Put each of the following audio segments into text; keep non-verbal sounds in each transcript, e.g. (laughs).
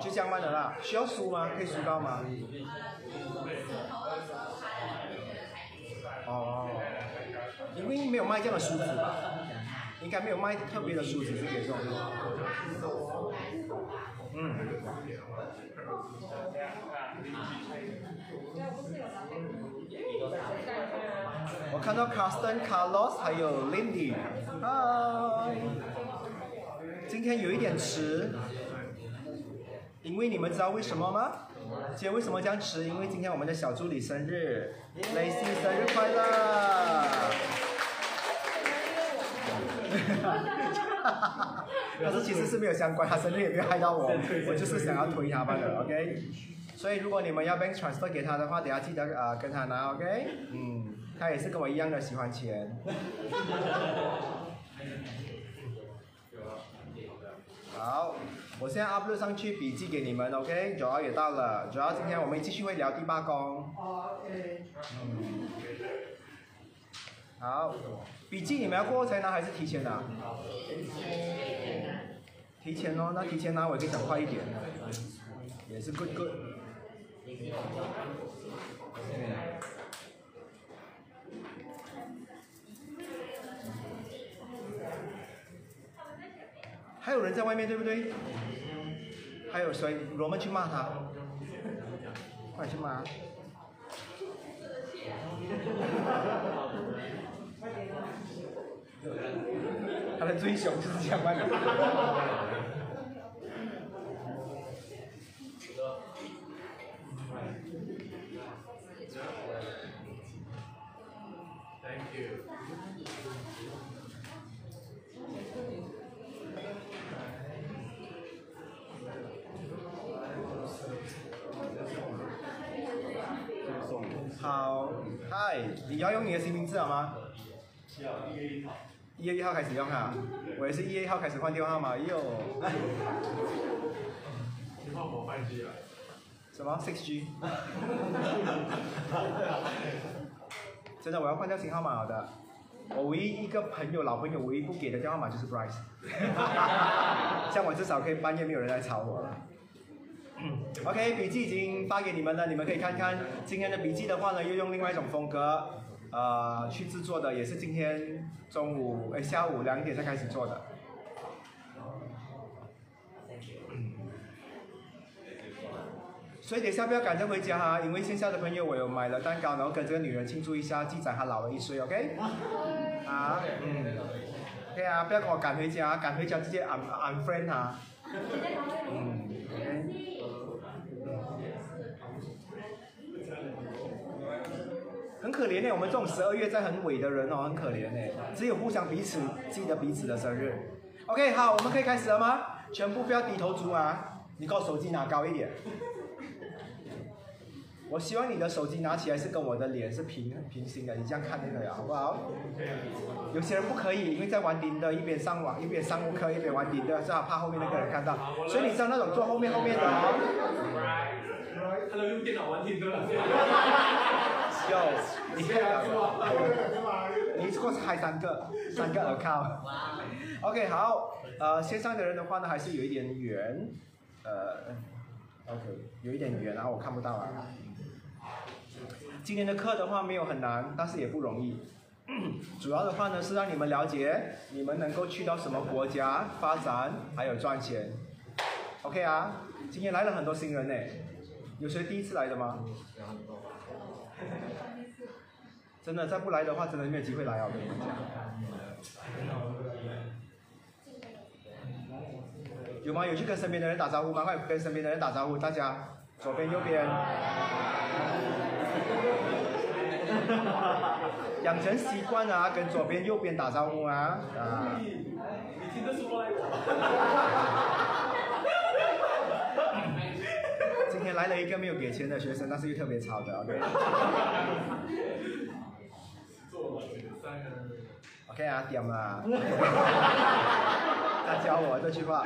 就这样卖的啦，需要梳吗？可以梳高吗？哦，因为没有卖这样的梳子吧？应该没有卖特别的梳子是给这种。嗯。我看到 Carsten、Carlos 还有 Lindy，嗨。今天有一点迟，因为你们知道为什么吗？今天为什么这样迟？因为今天我们的小助理生日，Lacy 生日快乐！(laughs) 可是其实是没有相关，他生日也没有害到我，我就是想要推他罢了，OK？所以如果你们要 bank transfer 给他的话，等下记得啊跟他拿，OK？嗯，他也是跟我一样的喜欢钱。(laughs) 好，我现在 upload 上去笔记给你们，OK？九号也到了，主要今天我们继续会聊第八宫。OK。好，笔记你们要过后才拿还是提前拿？提前哦，那提前拿我可以讲快一点，也是 good good。还有人在外面，对不对？还有谁？我们去骂他，快去骂！他的追求就是这样卖的。Thank you. 好，嗨，你要用你的新名字好吗？要，一月一号。一月一号开始用哈，我也是一月一号开始换电话号码，哟。电话我换 G 了。什么？Six G？真的，我要换掉新号码好的。我唯一一个朋友，老朋友唯一不给的电话号码就是 Bryce。(laughs) 这样我至少可以半夜没有人来吵我了。(clears throat) OK，笔记已经发给你们了，你们可以看看。今天的笔记的话呢，又用另外一种风格，呃，去制作的，也是今天中午哎下午两点才开始做的。所以等下不要赶着回家哈，因为线下的朋友我有买了蛋糕，然后跟这个女人庆祝一下，记载她老了一岁，OK？啊，嗯对啊，不要跟我赶回家，赶回家直接 un unfriend 哈。嗯。很可怜呢，我们这种十二月在很尾的人哦，很可怜呢。只有互相彼此记得彼此的生日。OK，好，我们可以开始了吗？全部不要低头族啊！你给我手机拿高一点。我希望你的手机拿起来是跟我的脸是平平行的，你这样看就可以了，好不好？有些人不可以，因为在玩钉的，一边上网一边上课一边玩钉的，是吧？怕后面那个人看到。所以你像那种坐后面后面的。哦。他都用电脑玩钉的。有，你可以你一过开三个，(laughs) 三个 account。OK，好，呃，线上的人的话呢，还是有一点远，呃，OK，有一点远，然后我看不到啊。今天的课的话没有很难，但是也不容易。(clears throat) 主要的话呢是让你们了解，你们能够去到什么国家发展，还有赚钱。OK 啊，今天来了很多新人呢，有谁第一次来的吗？真的，再不来的话，真的没有机会来啊！我跟你讲。有吗？有去跟身边的人打招呼吗？快跟身边的人打招呼，大家，左边右边。养成习惯啊，跟左边右边打招呼啊。啊。你听得出来今天来了一个没有给钱的学生，但是又特别吵的，(laughs) OK。OK 啊，点嘛。(laughs) 他教我这句话。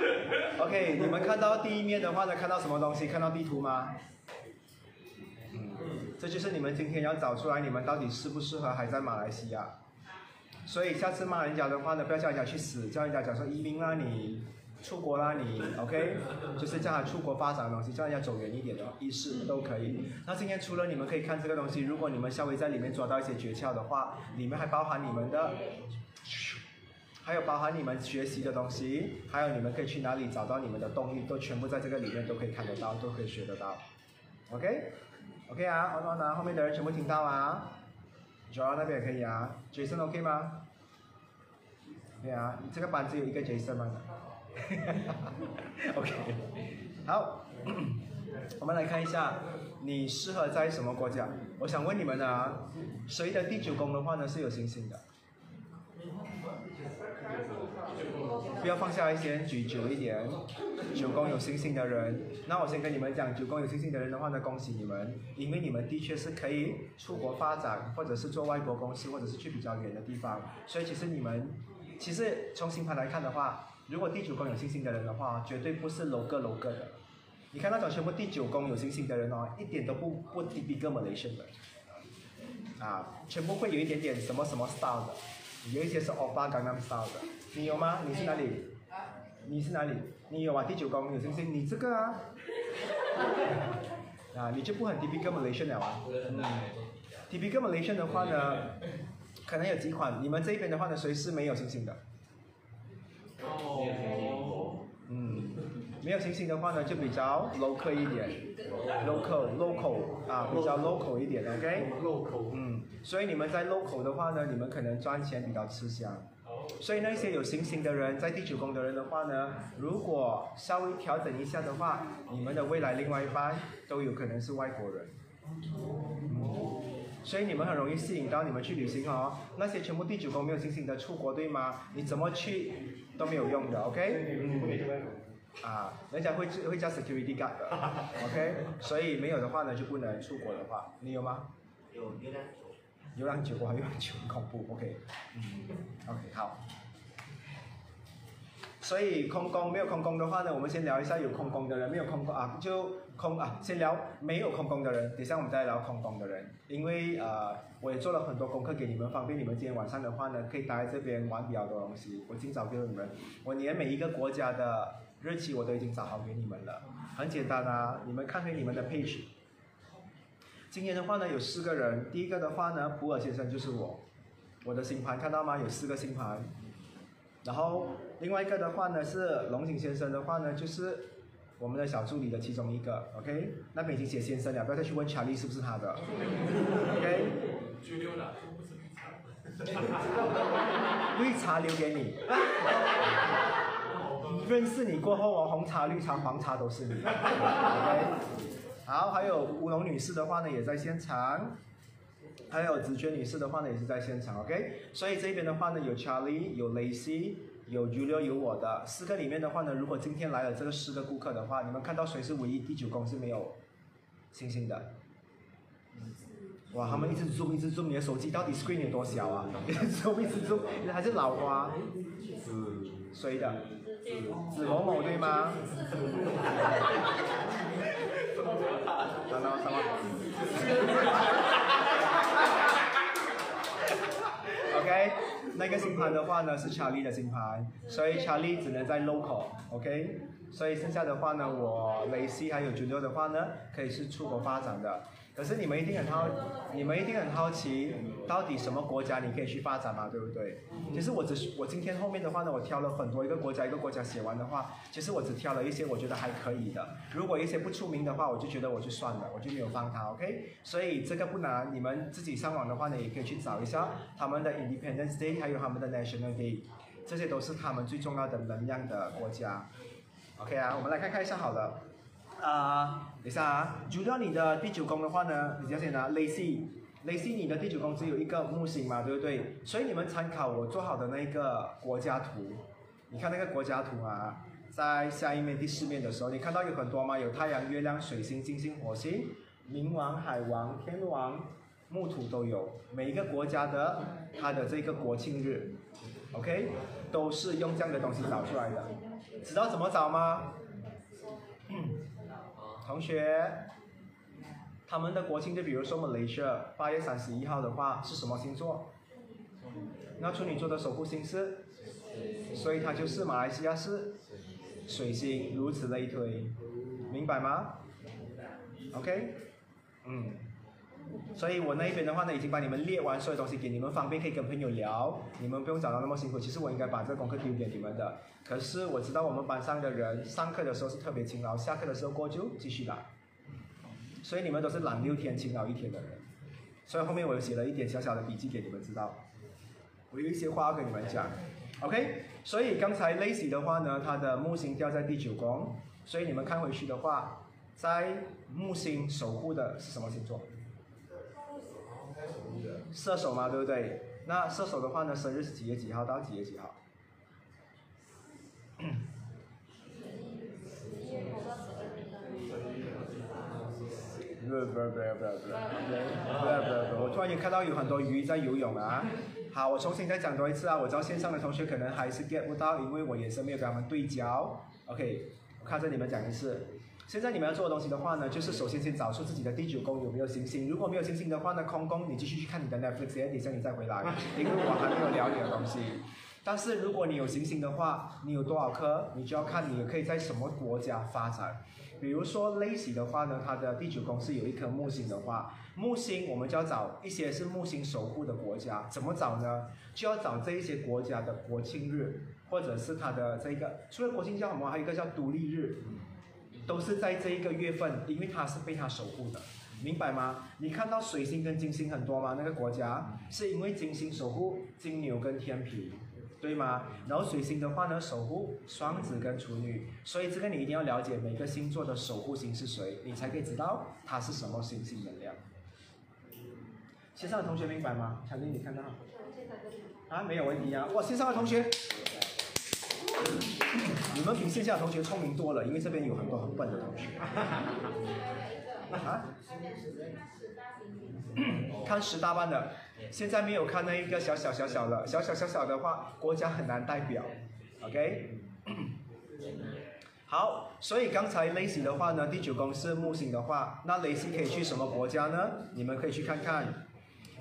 OK，你们看到第一面的话呢，看到什么东西？看到地图吗？嗯，这就是你们今天要找出来，你们到底适不适合还在马来西亚。所以下次骂人家的话呢，不要叫人家去死，叫人家讲说移民啊你。出国啦，你 OK，(laughs) 就是叫他出国发展的东西，叫人家走远一点的意识都可以。那今天除了你们可以看这个东西，如果你们稍微在里面抓到一些诀窍的话，里面还包含你们的，还有包含你们学习的东西，还有你们可以去哪里找到你们的动力，都全部在这个里面都可以看得到，都可以学得到。OK，OK 啊，好，好，后面的人全部听到啊，Joel 那边也可以啊，Jason OK 吗？对啊，这个班只有一个 Jason 吗哈哈哈？OK，好，(clears throat) 我们来看一下，你适合在什么国家？我想问你们啊，谁的第九宫的话呢是有星星的？不要放下一些，举久一点。九宫有星星的人，那我先跟你们讲，九宫有星星的人的话呢，恭喜你们，因为你们的确是可以出国发展，或者是做外国公司，或者是去比较远的地方。所以其实你们，其实从星盘来看的话。如果第九宫有星星的人的话，绝对不是 low 个 low 个的。你看那种全部第九宫有星星的人哦，一点都不不 typical Malaysian 的，啊，全部会有一点点什么什么 style 的，有一些是 Opa Gangnam style 的。你有吗？你是哪里？你是哪里？你有啊？第九宫有星星，你这个啊，(laughs) 啊，你就不很 typical Malaysian 了啊。嗯，typical Malaysian 的话呢，可能有几款。你们这边的话呢，谁是没有星星的？哦，嗯，没有星星的话呢，就比较 local 一点，local local 啊，比较 local 一点，OK？local，嗯，所以你们在 local 的话呢，你们可能赚钱比较吃香。所以那些有星星的人，在第九宫的人的话呢，如果稍微调整一下的话，你们的未来另外一半都有可能是外国人。所以你们很容易吸引到你们去旅行哦。那些全部第九宫没有星星的出国，对吗？你怎么去都没有用的，OK？啊，人家会会叫 security guard 的，(laughs) OK？所以没有的话呢，就不能出国的话，你有吗？有有两九。有两九，我还有两九，很恐怖，OK？嗯，OK，好。所以空宫没有空宫的话呢，我们先聊一下有空宫的人，没有空宫啊，就空啊，先聊没有空宫的人，等下我们再聊空宫的人，因为呃，我也做了很多功课给你们，方便你们今天晚上的话呢，可以待在这边玩比较多东西。我今早给你们，我连每一个国家的日期我都已经找好给你们了，很简单啊，你们看回你们的 page。今天的话呢，有四个人，第一个的话呢，普尔先生就是我，我的星盘看到吗？有四个星盘，然后。另外一个的话呢是龙井先生的话呢就是我们的小助理的其中一个，OK？那边已经写先生了，不要再去问查理是不是他的，(laughs) OK？绿茶留给你，(laughs) 认识你过后哦，红茶、绿茶、黄茶都是你，OK？好，还有乌龙女士的话呢也在现场，还有紫娟女士的话呢也是在现场，OK？所以这边的话呢有 Charlie，，有 Lacy，。有 Julio 有我的四个里面的话呢，如果今天来了这个四个顾客的话，你们看到谁是唯一第九宫是没有星星的？哇，他们一直 zoom 一直 zoom，你的手机到底 screen 有多小啊？一直 zoom 一直 zoom，还是老花？是谁的？子某某对吗？(laughs) (laughs) 那个星盘的话呢是查理的星盘，所以查理只能在 local，OK，所以剩下的话呢，我雷西还有九六的话呢，可以是出国发展的。可是你们一定很好，你们一定很好奇，到底什么国家你可以去发展嘛，对不对？其实我只是我今天后面的话呢，我挑了很多一个国家一个国家写完的话，其实我只挑了一些我觉得还可以的。如果一些不出名的话，我就觉得我就算了，我就没有放它，OK？所以这个不难，你们自己上网的话呢，也可以去找一下他们的 Independence Day，还有他们的 National Day，这些都是他们最重要的能量的国家。OK 啊，我们来看看一下好了。啊，等下啊，主要你的第九宫的话呢，你要先拿 Lacy，Lacy 你的第九宫只有一个木星嘛，对不对？所以你们参考我做好的那个国家图，你看那个国家图啊，在下一面第四面的时候，你看到有很多吗？有太阳、月亮、水星、金星、火星、冥王、海王、天王、木土都有，每一个国家的它的这个国庆日，OK，都是用这样的东西找出来的，知道怎么找吗？嗯同学，他们的国庆就比如说我们雷射八月三十一号的话是什么星座？那处女座的守护星是，所以它就是马来西亚是水星，如此类推，明白吗？OK，嗯，所以我那一边的话呢，已经把你们列完所有东西给你们，方便可以跟朋友聊，你们不用找到那么辛苦。其实我应该把这个功课丢给你们的，可是我知道我们班上的人上课的时候是特别勤劳，下课的时候过就继续懒，所以你们都是懒六天勤劳一天的人。所以后面我有写了一点小小的笔记给你们知道，我有一些话要跟你们讲，OK？所以刚才 Lacy 的话呢，它的木星掉在第九宫，所以你们看回去的话，在木星守护的是什么星座？射手嘛，对不对？那射手的话呢，生日是几月几号到几月几号？不不不不不不不不！我突然间看到有很多鱼在游泳啊！好，我重新再讲多一次啊！我知道线上的同学可能还是 get 不到，因为我眼神没有跟他们对焦。OK，我看着你们讲一次。现在你们要做的东西的话呢，就是首先先找出自己的第九宫有没有星星。如果没有星星的话呢，空宫你继续去看你的 Netflix，等下你再回来，因为我还没有聊你的东西。但是如果你有行星的话，你有多少颗，你就要看你可以在什么国家发展。比如说 Lacy 的话呢，它的第九宫是有一颗木星的话，木星我们就要找一些是木星守护的国家，怎么找呢？就要找这一些国家的国庆日，或者是它的这个，除了国庆叫什么？还有一个叫独立日，都是在这一个月份，因为它是被它守护的，明白吗？你看到水星跟金星很多吗？那个国家是因为金星守护金牛跟天平。对吗？然后水星的话呢，守护双子跟处女，所以这个你一定要了解每个星座的守护星是谁，你才可以知道它是什么星星能量。线上的同学明白吗？强丽，你看到？啊，没有问题啊！哇，线上的同学，你们比线下同学聪明多了，因为这边有很多很笨的同学。(laughs) (coughs) 看十大班的。现在没有看那一个小小小小的，小小小小的话，国家很难代表，OK？(coughs) 好，所以刚才雷西的话呢，第九宫是木星的话，那雷西可以去什么国家呢？你们可以去看看，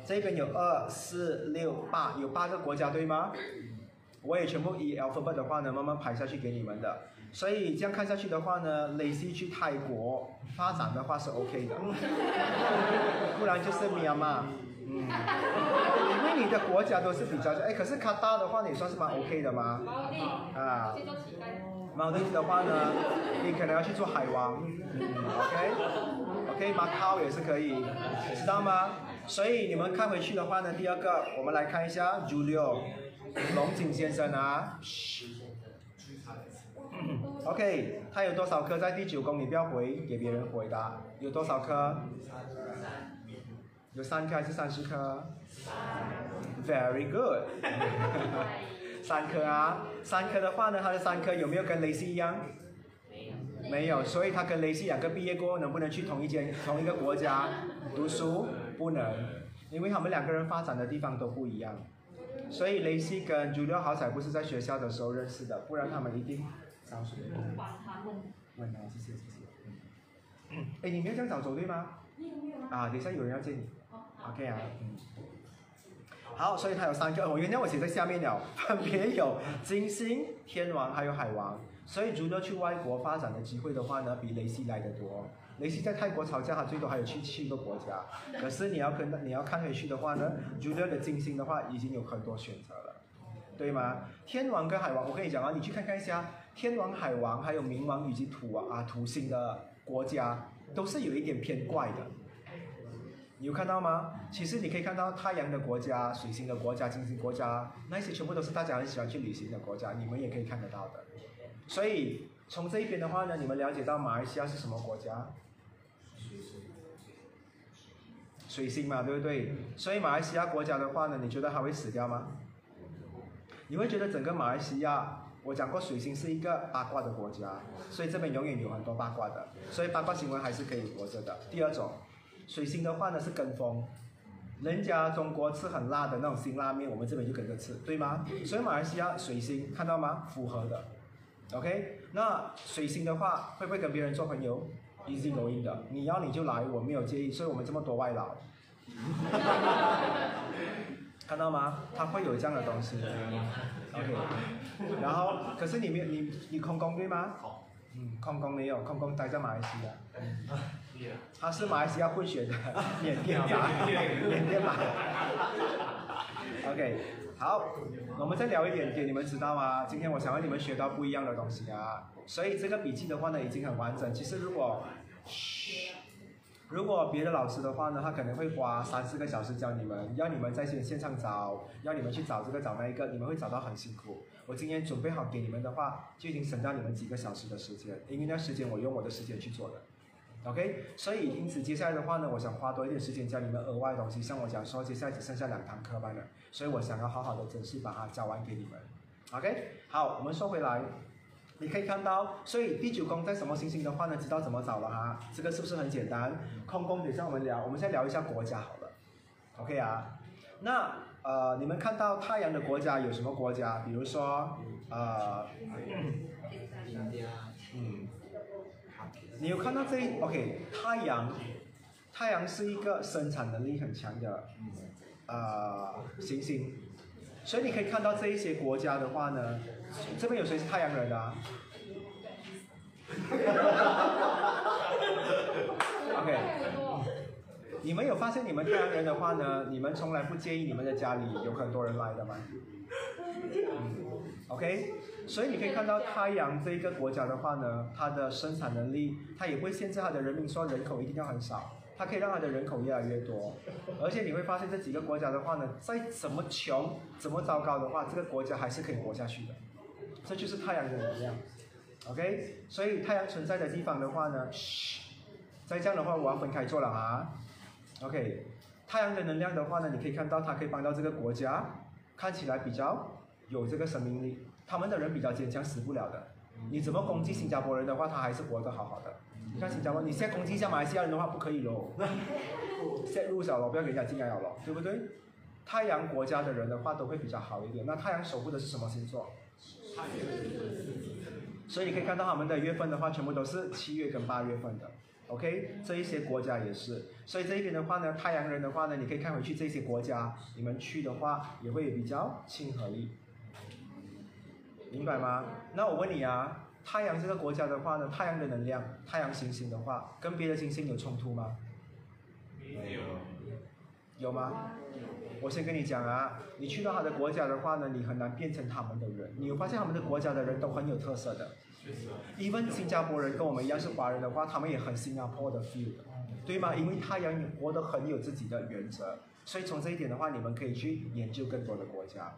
这边有二四六八，有八个国家对吗？我也全部以 alphabet 的话呢，慢慢排下去给你们的。所以这样看下去的话呢，雷西去泰国发展的话是 OK 的，(laughs) 不然就是米亚嘛。嗯，因为你的国家都是比较哎，可是卡达的话，你算是蛮 OK 的吗？啊，毛地的话呢，你可能要去做海王，嗯，OK，OK，马考也是可以，知道吗？所以你们看回去的话呢，第二个我们来看一下 Julio 龙井先生啊，OK，他有多少颗在第九宫？你不要回给别人回答，有多少颗？有三颗还是三十颗？Very good，(laughs) 三颗啊，三颗的话呢，他的三颗有没有跟雷西一样？没有，没有，所以他跟雷西两个毕业过后，能不能去同一间、同一个国家读书？不能，因为他们两个人发展的地方都不一样。所以雷西跟朱六好彩不是在学校的时候认识的，不然他们一定相识。问他，谢谢谢谢。哎，你没有这样早走对吗？啊，等下有人要见你。OK 啊，嗯，好，所以它有三个，我原来我写在下面了，分别有金星、天王还有海王，所以如果去外国发展的机会的话呢，比雷西来的多。雷西在泰国吵架，他最多还有去七个国家，可是你要跟你要看回去的话呢，如果的金星的话已经有很多选择了，对吗？天王跟海王，我跟你讲啊，你去看看一下，天王、海王还有冥王以及土王啊土星的国家，都是有一点偏怪的。你有看到吗？其实你可以看到太阳的国家、水星的国家、金星国家，那些全部都是大家很喜欢去旅行的国家，你们也可以看得到的。所以从这一边的话呢，你们了解到马来西亚是什么国家？水星嘛，对不对？所以马来西亚国家的话呢，你觉得它会死掉吗？你会觉得整个马来西亚，我讲过水星是一个八卦的国家，所以这边永远有很多八卦的，所以八卦新闻还是可以活着的。第二种。水星的话呢是跟风，人家中国吃很辣的那种辛拉面，我们这边就跟着吃，对吗？所以马来西亚水星看到吗？符合的，OK。那水星的话会不会跟别人做朋友？Easy going 的，你要你就来，我没有介意。所以我们这么多外劳，(laughs) 看到吗？他会有这样的东西 OK，然后可是你没有你你空工对吗？嗯，空宫没有，空空待在马来西亚。(laughs) 他是马来西亚混血的 (laughs) 缅甸吧，缅甸吧。OK，好，我们再聊一点点，你们知道吗？今天我想让你们学到不一样的东西啊，所以这个笔记的话呢已经很完整。其实如果，如果别的老师的话呢，他可能会花三四个小时教你们，要你们在线线上找，要你们去找这个找那一个，你们会找到很辛苦。我今天准备好给你们的话，就已经省掉你们几个小时的时间，因为那时间我用我的时间去做的。OK，所以因此接下来的话呢，我想花多一点时间教你们额外东西。像我讲说，接下来只剩下两堂课班了，所以我想要好好的整式把它教完给你们。OK，好，我们说回来，你可以看到，所以第九宫在什么星星的话呢，知道怎么找了哈？这个是不是很简单？空宫等下我们聊，我们先聊一下国家好了。OK 啊，那呃，你们看到太阳的国家有什么国家？比如说呃，嗯。你有看到这 OK？太阳，太阳是一个生产能力很强的呃行星，所以你可以看到这一些国家的话呢，这边有谁是太阳人啊？(laughs) OK，你们有发现你们太阳人的话呢，你们从来不介意你们的家里有很多人来的吗？嗯，OK。所以你可以看到太阳这一个国家的话呢，它的生产能力，它也会限制它的人民说人口一定要很少，它可以让它的人口越来越多。而且你会发现这几个国家的话呢，再怎么穷、怎么糟糕的话，这个国家还是可以活下去的。这就是太阳的能量，OK？所以太阳存在的地方的话呢，再这样的话我要分开做了啊，OK？太阳的能量的话呢，你可以看到它可以帮到这个国家，看起来比较有这个生命力。他们的人比较坚强，死不了的。你怎么攻击新加坡人的话，他还是活得好好的。你看新加坡，你现在攻击一下马来西亚人的话，不可以喽。先入小了，不要给人家进来了，对不对？太阳国家的人的话都会比较好一点。那太阳守护的是什么星座？太阳所以你可以看到他们的月份的话，全部都是七月跟八月份的。OK，这一些国家也是。所以这一边的话呢，太阳人的话呢，你可以看回去这些国家，你们去的话也会比较亲和力。明白吗？那我问你啊，太阳这个国家的话呢，太阳的能量，太阳行星的话，跟别的行星有冲突吗？没有。有吗？我先跟你讲啊，你去到他的国家的话呢，你很难变成他们的人。你有发现他们的国家的人都很有特色的。even 新加坡人跟我们一样是华人的话，他们也很新加坡的 feel，对吗？因为太阳活得很有自己的原则，所以从这一点的话，你们可以去研究更多的国家。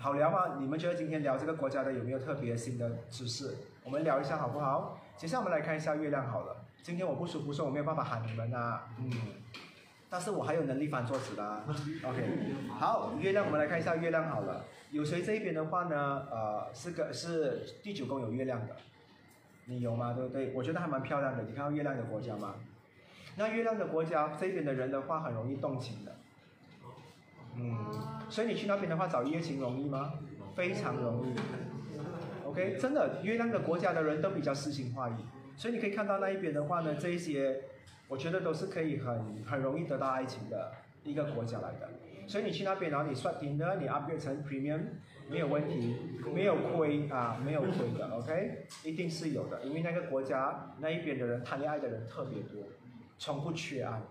好聊吗？你们觉得今天聊这个国家的有没有特别新的知识？我们聊一下好不好？接下来我们来看一下月亮好了。今天我不舒服，说我没有办法喊你们啊，嗯，但是我还有能力翻桌子的。OK，好，月亮我们来看一下月亮好了。有谁这一边的话呢？呃，是个是第九宫有月亮的，你有吗？对不对？我觉得还蛮漂亮的。你看到月亮的国家吗？那月亮的国家这边的人的话，很容易动情的。嗯，所以你去那边的话找一夜情容易吗？非常容易。OK，真的，因为那个国家的人都比较诗情画意，所以你可以看到那一边的话呢，这一些我觉得都是可以很很容易得到爱情的一个国家来的。所以你去那边，然后你刷屏的，你 upgrade 成 premium 没有问题，没有亏啊，没有亏的。OK，一定是有的，因为那个国家那一边的人谈恋爱的人特别多，从不缺爱。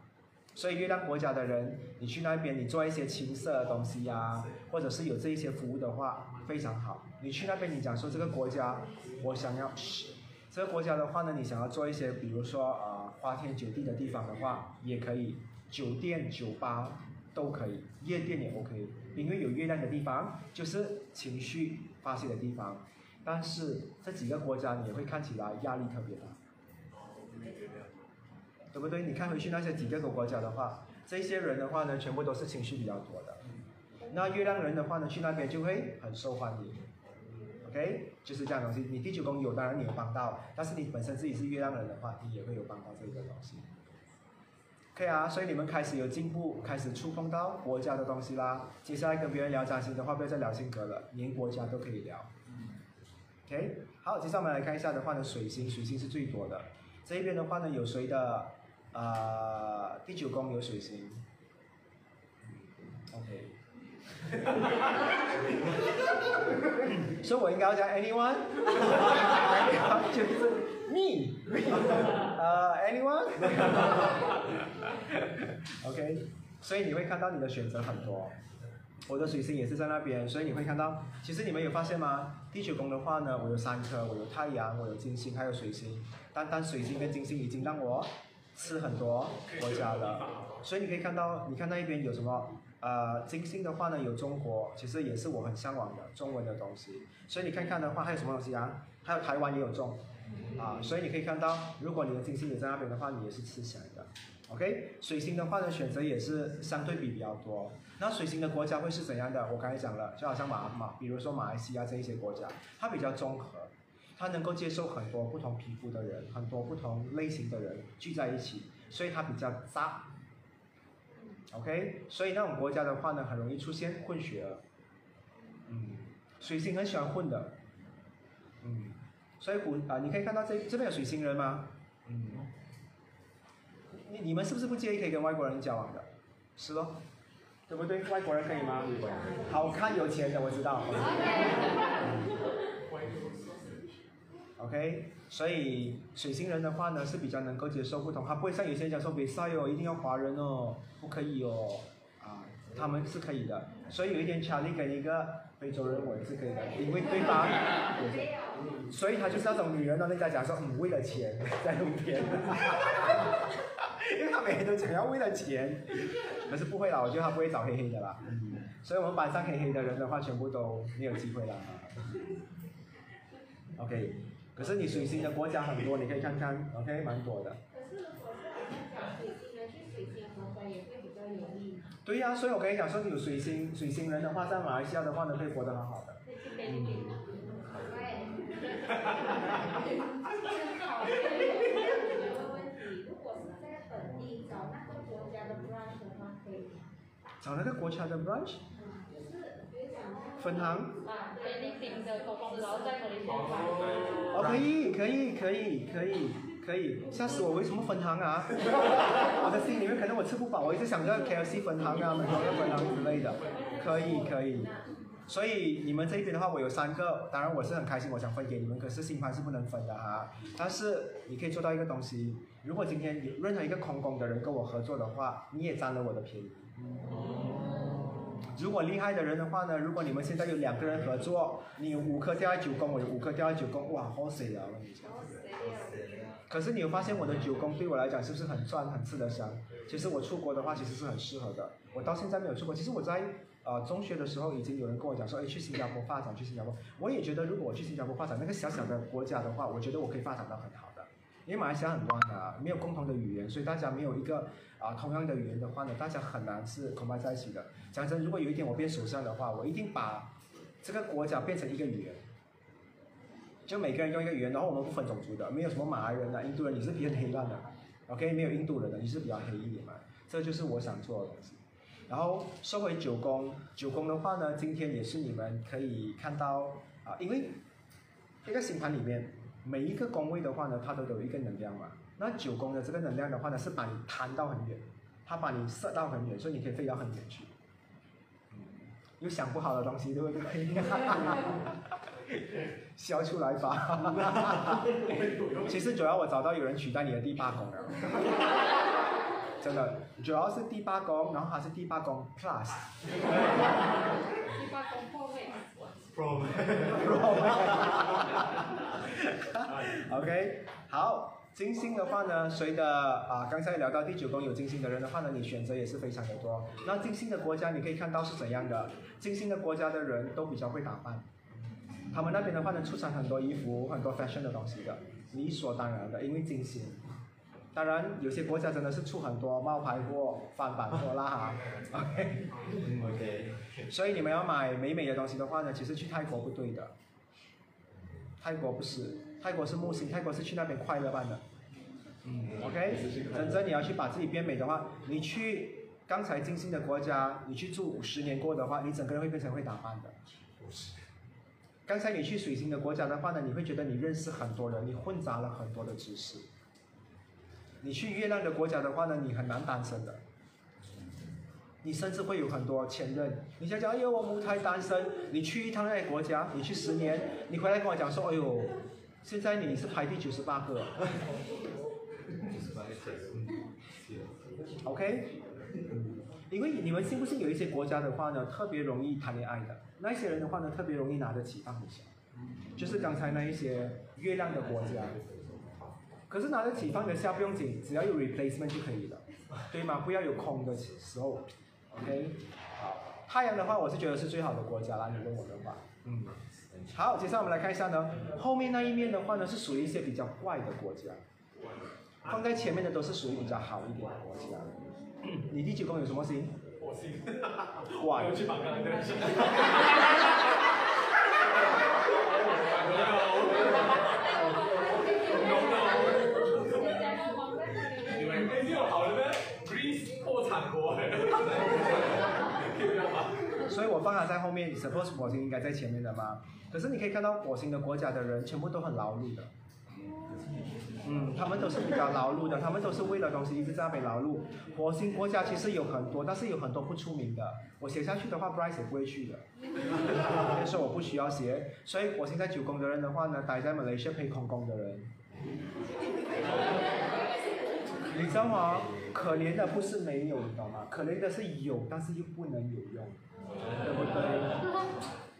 所以月亮国家的人，你去那边，你做一些青色的东西呀，或者是有这一些服务的话，非常好。你去那边，你讲说这个国家，我想要，这个国家的话呢，你想要做一些，比如说呃花天酒地的地方的话，也可以，酒店、酒吧都可以，夜店也 OK，因为有月亮的地方就是情绪发泄的地方。但是这几个国家你会看起来压力特别大。对不对？你看回去那些几个国家的话，这些人的话呢，全部都是情绪比较多的。那月亮人的话呢，去那边就会很受欢迎。OK，就是这样东西。你第九宫有，当然你有帮到，但是你本身自己是月亮人的话，你也会有帮到这个东西。OK 啊，所以你们开始有进步，开始触碰到国家的东西啦。接下来跟别人聊占星的话，不要再聊性格了，连国家都可以聊。OK，好，接下来我们来看一下的话呢，水星，水星是最多的。这一边的话呢，有谁的？啊，第九宫有水星，OK，(laughs) 所以我应该要讲 anyone，(laughs) 就是 me，呃 anyone，OK，(laughs) 所以你会看到你的选择很多。我的水星也是在那边，所以你会看到，其实你们有发现吗？第九宫的话呢，我有三颗，我有太阳，我有金星，还有水星。单单水星跟金星已经让我吃很多国家的，所以你可以看到，你看那一边有什么？呃，金星的话呢，有中国，其实也是我很向往的中文的东西。所以你看看的话，还有什么东西啊？还有台湾也有中，啊，所以你可以看到，如果你的金星也在那边的话，你也是吃起来的。OK，水星的话呢，选择也是相对比比较多。那水星的国家会是怎样的？我刚才讲了，就好像马马，比如说马来西亚这一些国家，它比较综合，它能够接受很多不同皮肤的人，很多不同类型的人聚在一起，所以它比较杂。OK，所以那种国家的话呢，很容易出现混血儿。嗯，水星很喜欢混的。嗯，所以古啊，你可以看到这这边有水星人吗？嗯，你你们是不是不介意可以跟外国人交往的？是咯。对不对？外国人可以吗？好看有钱的我知道。OK，所以水星人的话呢是比较能够接受不同，他不会像有些人讲说比赛哦，一定要华人哦，不可以哦，啊，他们是可以的。所以有一点巧力给一个非洲人我也是可以的，因为对方，所以他就是那种女人呢，人家讲说嗯为了钱 (laughs) 在路边。因为他每天都讲要为了钱，可是不会啦，我觉得他不会找黑黑的啦。嗯所以我们班上黑黑的人的话，全部都没有机会啦。OK，可是你水星的国家很多，你可以看看，OK，蛮多的。可是如果是水星人去水星国家也会比较有利。对呀，所以我跟你讲说，你有水星水星人的话，在马来西亚的话呢，可以活得很好的。找那个国家的 branch，分行。哦，可以，可以，可以，可以，可以，吓死我！为什么分行啊？(laughs) 我的心里面可能我吃不饱，我一直想着 KFC 分行啊，美国的分行之类的。可以，可以。所以你们这边的话，我有三个，当然我是很开心，我想分给你们，可是星盘是不能分的哈。但是你可以做到一个东西，如果今天有任何一个空宫的人跟我合作的话，你也占了我的便宜。如果厉害的人的话呢？如果你们现在有两个人合作，你有五颗掉在九宫，我有五颗掉在九宫，哇，好死啊！我跟你讲。可是你有发现我的九宫对我来讲是不是很赚、很吃得香？其实我出国的话，其实是很适合的。我到现在没有出国，其实我在呃中学的时候已经有人跟我讲说，哎，去新加坡发展，去新加坡。我也觉得，如果我去新加坡发展，那个小小的国家的话，我觉得我可以发展到很好的。因为马来西亚很乱啊，没有共同的语言，所以大家没有一个。啊，同样的语言的话呢，大家很难是 combine 在一起的。讲真，如果有一天我变首相的话，我一定把这个国家变成一个语言，就每个人用一个语言，然后我们不分种族的，没有什么马来人啊、印度人，你是比较黑暗的，OK？没有印度人的，你是比较黑一点嘛。这就是我想做的东西。然后收回九宫，九宫的话呢，今天也是你们可以看到啊，因为这个星盘里面每一个宫位的话呢，它都有一个能量嘛。那九宫的这个能量的话呢，是把你弹到很远，它把你射到很远，所以你可以飞到很远去。有想不好的东西，对不对？笑出来吧！(laughs) 其实主要我找到有人取代你的第八宫了，真的，主要是第八宫，然后还是第八宫 plus。第八宫破位。(laughs) 破位。OK，(laughs) 好。金星的话呢，随着啊，刚才聊到第九宫有金星的人的话呢，你选择也是非常的多。那金星的国家你可以看到是怎样的？金星的国家的人都比较会打扮，他们那边的话呢，出产很多衣服、很多 fashion 的东西的，理所当然的，因为金星。当然，有些国家真的是出很多冒牌货、翻版货啦哈。OK。OK。所以你们要买美美的东西的话呢，其实去泰国不对的。泰国不是。泰国是木星，泰国是去那边快乐办的。嗯，OK。真正你要去把自己变美的话，你去刚才金星的国家，你去住五十年过的话，你整个人会变成会打扮的。刚才你去水星的国家的话呢，你会觉得你认识很多人，你混杂了很多的知识。你去月亮的国家的话呢，你很难单身的。你甚至会有很多前任。你想想，哎呦，我母胎单身，你去一趟那个国家，你去十年，你回来跟我讲说，哎呦，现在你是排第九十八个。OK，因为你们信不信有一些国家的话呢，特别容易谈恋爱的，那些人的话呢，特别容易拿得起放得下，就是刚才那一些月亮的国家。可是拿得起放得下不用紧，只要有 replacement 就可以了，对吗？不要有空的时候。OK，好，太阳的话，我是觉得是最好的国家啦。你问我的话，嗯，好，接下来我们来看一下呢，后面那一面的话呢，是属于一些比较怪的国家。放在前面的都是属于比较好一点的国家。(clears throat) 你第九宫有什么星？火星。怪。我去把刚刚那个星。(laughs) 你们没有好了咩？Greece 破产国。(laughs) 所以我放它在后面，suppose 火星应该在前面的嘛。可是你可以看到火星的国家的人全部都很劳碌的。嗯，他们都是比较劳碌的，他们都是为了东西一直在那边劳碌。火星国家其实有很多，但是有很多不出名的。我写下去的话，Bryce 也不会去的，因为说我不需要写。所以火星在九宫的人的话呢，待在马来西亚配空宫的人，你知道吗？可怜的不是没有，你懂吗？可怜的是有，但是又不能有用，对不对？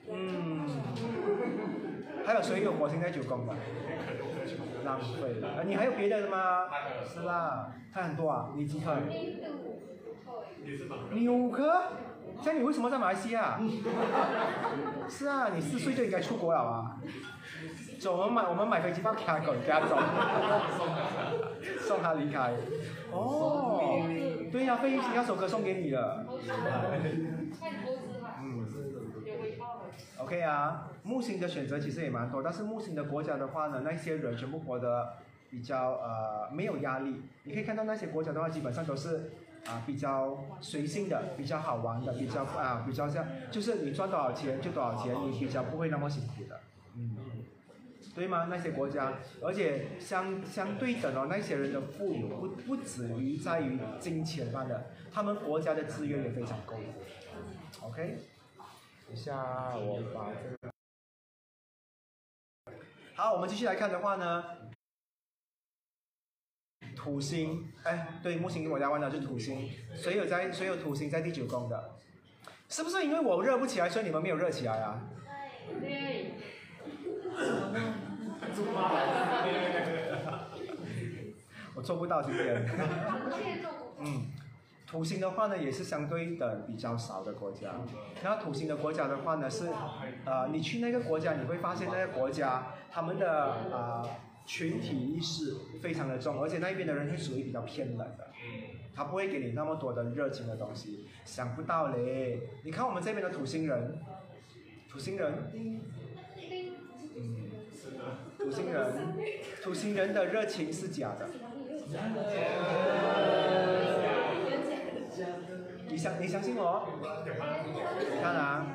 嗯，还有谁有火星在九宫的？浪费了，你还有别的的吗？是吧，还很多啊，你几颗？你五颗？像你为什么在马来西亚？(laughs) 是啊，你四岁就应该出国了啊！走，我们买我们买飞机票给他，给他走，(laughs) 送他离开。哦，对呀，飞机那首歌送给你了。，OK 啊。木星的选择其实也蛮多，但是木星的国家的话呢，那些人全部活得比较呃没有压力。你可以看到那些国家的话，基本上都是啊比较随性的，比较好玩的，比较啊比较像，就是你赚多少钱就多少钱，你比较不会那么辛苦的，嗯，对吗？那些国家，而且相相对的哦，那些人的富有不不止于在于金钱上的，他们国家的资源也非常够。OK，一下我把这个。好，我们继续来看的话呢，土星，哎，对，木星跟我家弯的是土星，谁有在谁有土星在第九宫的？是不是因为我热不起来，所以你们没有热起来啊？对。(laughs) 我做不到今天。嗯。土星的话呢，也是相对的比较少的国家。那土星的国家的话呢，是，呃，你去那个国家，你会发现那个国家他们的啊群体意识非常的重，而且那边的人是属于比较偏冷的，他不会给你那么多的热情的东西。想不到嘞，你看我们这边的土星人，土星人，嗯，土星人，土星人的热情是假的。你相你相信我？当然，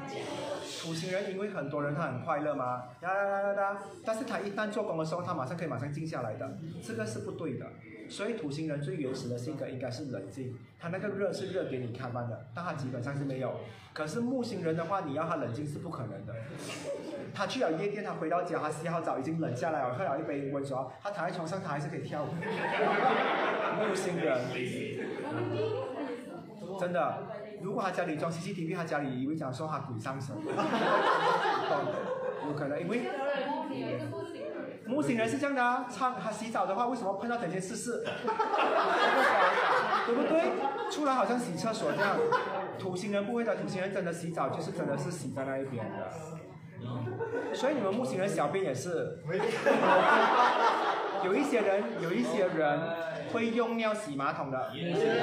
土星人因为很多人他很快乐嘛，哒哒哒哒，但是他一旦做工的时候，他马上可以马上静下来的，这个是不对的。所以土星人最原始的性格应该是冷静，他那个热是热给你看完的，但他基本上是没有。可是木星人的话，你要他冷静是不可能的。他去了夜店，他回到家，他洗好澡已经冷下来了，喝了一杯温水，他躺在床上，他还是可以跳舞。木星人。真的，如果他家里装 CCTV，他家里以为讲说他鬼上身，(laughs) 有可能，因为木星人是这样的啊，唱他洗澡的话，为什么碰到整件事事？对不对？出来好像洗厕所这样。土星人不会的，土星人真的洗澡就是真的是洗在那一边的。所以你们木星人小便也是。(laughs) 有一些人，有一些人会用尿洗马桶的。绝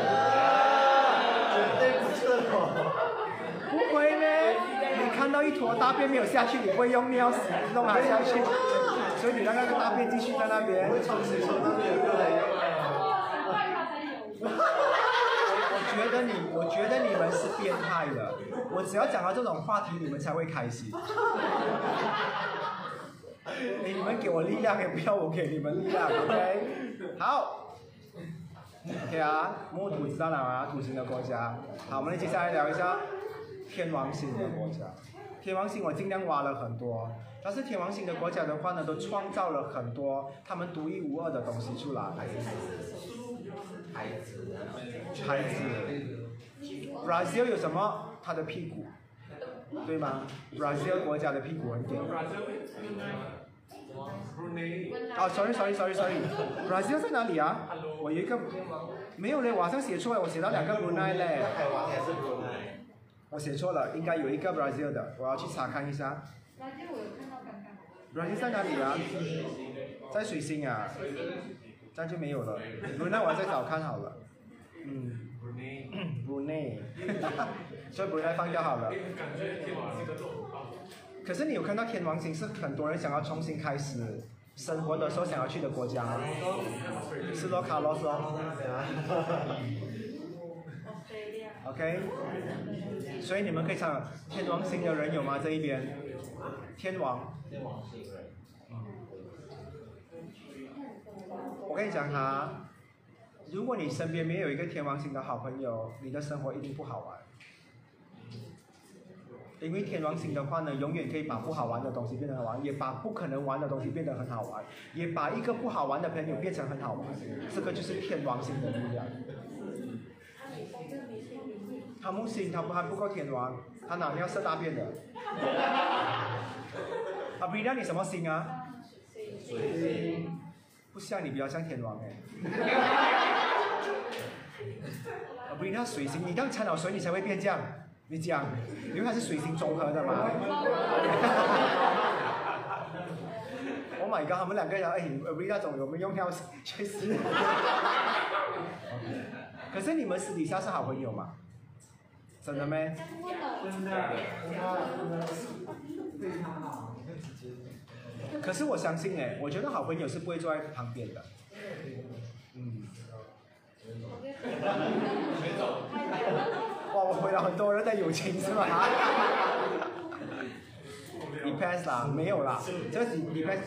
对不是我，不会呢。你看到一坨大便没有下去，你会用尿屎弄它下去，所以你那个大便继续在那边。我觉得你，我觉得你们是变态的。我只要讲到这种话题，你们才会开心。你们给我力量，也不要我给你们力量，OK？好。OK 啊，木土知道了吗？土星的国家。好，我们接下来聊一下天王星的国家。天王星我尽量挖了很多，但是天王星的国家的话呢，都创造了很多他们独一无二的东西出来。孩子，孩子，Brazil 有什么？他的屁股，对吗？Brazil 国家的屁股很屌。Brunei 哦，sorry sorry sorry sorry，Brazil 在哪里啊？我有一个没有嘞，我好像写错了，我写到两个 Brunei 嘞，海王也是 Brunei。我写错了，应该有一个 Brazil 的，我要去查看一下。垃圾我有看到刚刚。Brazil 在哪里啊？在水星啊，这样就没有了。Brunei 我再找看好了。嗯 Brunei，Brunei，(laughs) 所以 Brunei 放掉好了。可是你有看到天王星是很多人想要重新开始生活的时候想要去的国家吗？是洛卡洛斯哦。OK，所以你们可以想，天王星的人有吗？这一边，天王，天王星人。我跟你讲哈，如果你身边没有一个天王星的好朋友，你的生活一定不好玩。因为天王星的话呢，永远可以把不好玩的东西变得好玩，也把不可能玩的东西变得很好玩，也把一个不好玩的朋友变成很好玩。这个就是天王星的力量。他木星他不还不够天王，他哪里要射大便的？啊，不然你什么星啊？水不像你，比较像天王哎。啊，不一定要水星，你这样掺了水，你才会变这样。你讲，因为它是水星综合的嘛。(laughs) Oh my god！他们两个人，哎，Rita 总有没有用掉？确实。可是你们私底下是好朋友嘛？真的没？真的，哇，非常好。可是我相信哎，我觉得好朋友是不会坐在旁边的。嗯。哇，我回了很多人的友情是吧？(laughs) 你 pass 啦，没有啦，这是你 pass。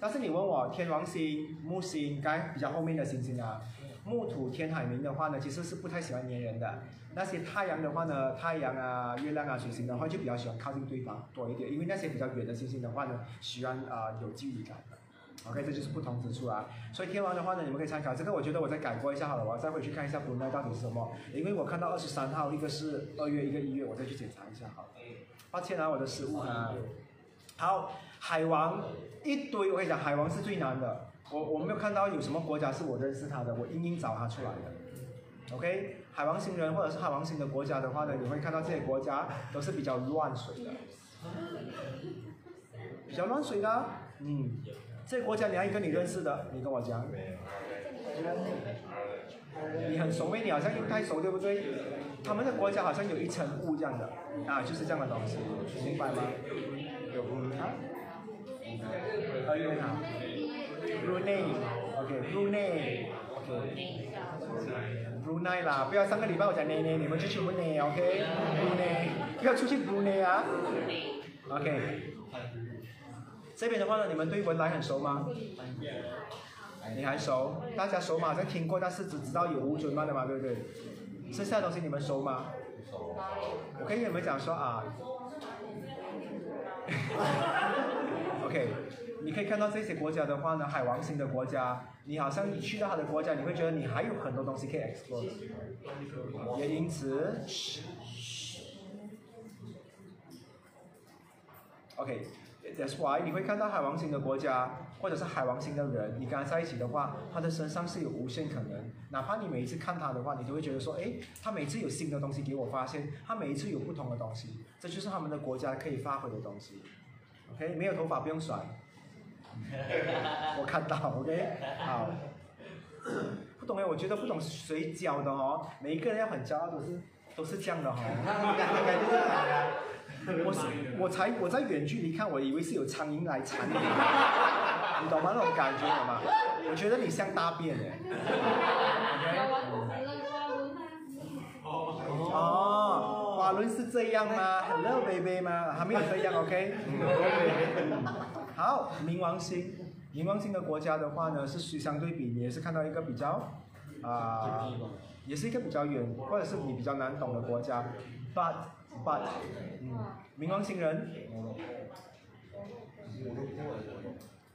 但是你问我天王星、木星，该比较后面的星星啊，木土天海冥的话呢，其实是不太喜欢粘人的。那些太阳的话呢，太阳啊、月亮啊、水星的话，就比较喜欢靠近对方多一点，因为那些比较远的星星的话呢，喜欢啊、有距离感的。OK，这就是不同之处啊。所以天王的话呢，你们可以参考这个，我觉得我再改过一下好了，我要再回去看一下不奈到底是什么，因为我看到二十三号，一个是二月，一个一月，我再去检查一下好了。抱歉啊，我的失误啊。好，海王一堆，我跟你讲，海王是最难的。我我没有看到有什么国家是我认识他的，我硬硬找他出来的。OK，海王星人或者是海王星的国家的话呢，你会看到这些国家都是比较乱水的，比较乱水的。嗯，这个国家你要一个你认识的，你跟我讲。你很熟没？你好像不太熟，对不对？他们的国家好像有一层雾这样的，啊，就是这样的东西，明白吗？有啊？二月好，Brunei，OK，Brunei，OK，Brunei 啦，不要上个礼拜我讲内内，你们就去 Brunei，OK，Brunei，不要出去 Brunei 啊，OK。这边的话呢，你们对文莱很熟吗？你还熟？大家熟吗？好像听过，但是只知道有乌尊曼的嘛，对不对？剩下的东西你们熟吗？我可以跟你们讲说啊，(laughs) OK，你可以看到这些国家的话呢，海王星的国家，你好像你去到他的国家，你会觉得你还有很多东西可以 explore，也因此，OK。That's why 你会看到海王星的国家，或者是海王星的人，你跟他在一起的话，他的身上是有无限可能。哪怕你每一次看他的话，你都会觉得说，诶，他每次有新的东西给我发现，他每一次有不同的东西，这就是他们的国家可以发挥的东西。OK，没有头发不用甩，我看到，OK，好。不懂诶，我觉得不懂谁教的哦，每一个人要很骄傲，都是都是这样的哦。我 (laughs) 是我我才我在远距离看，我以为是有苍蝇来缠你，(laughs) 你懂吗？那种感觉懂吗？我觉得你像大便哎。哦，花轮是这样吗？Hello baby 吗？还没有这样，OK？嗯好，冥王星，冥王星的国家的话呢，是相对比，你也是看到一个比较啊、也是一个比较远或者是你比较难懂的国家，but but，嗯，冥王星人。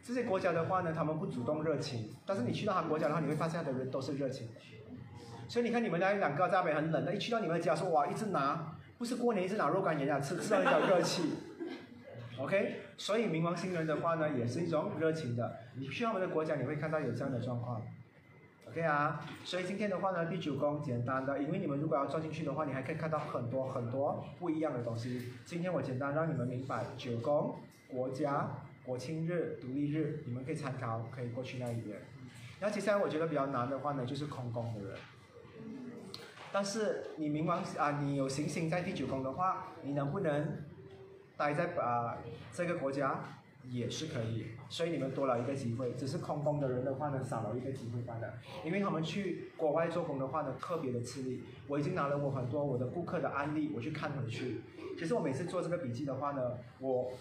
这些国家的话呢，他们不主动热情，但是你去到他国家的话，你会发现他的人都是热情的。所以你看你们那两个在那边很冷的，一去到你们家说哇，一直拿，不是过年一直拿若干给人家吃，知道那叫热气。(laughs) OK，所以冥王星人的话呢，也是一种热情的。你去他们的国家，你会看到有这样的状况。OK 啊，所以今天的话呢，第九宫简单的，因为你们如果要钻进去的话，你还可以看到很多很多不一样的东西。今天我简单让你们明白九宫、国家、国庆日、独立日，你们可以参考，可以过去那一边。然后接下来我觉得比较难的话呢，就是空宫的人。但是你冥王啊，你有行星在第九宫的话，你能不能待在啊这个国家也是可以，所以你们多了一个机会。只是空工的人的话呢，少了一个机会罢了。因为他们去国外做工的话呢，特别的吃力。我已经拿了我很多我的顾客的案例，我去看回去。其实我每次做这个笔记的话呢，我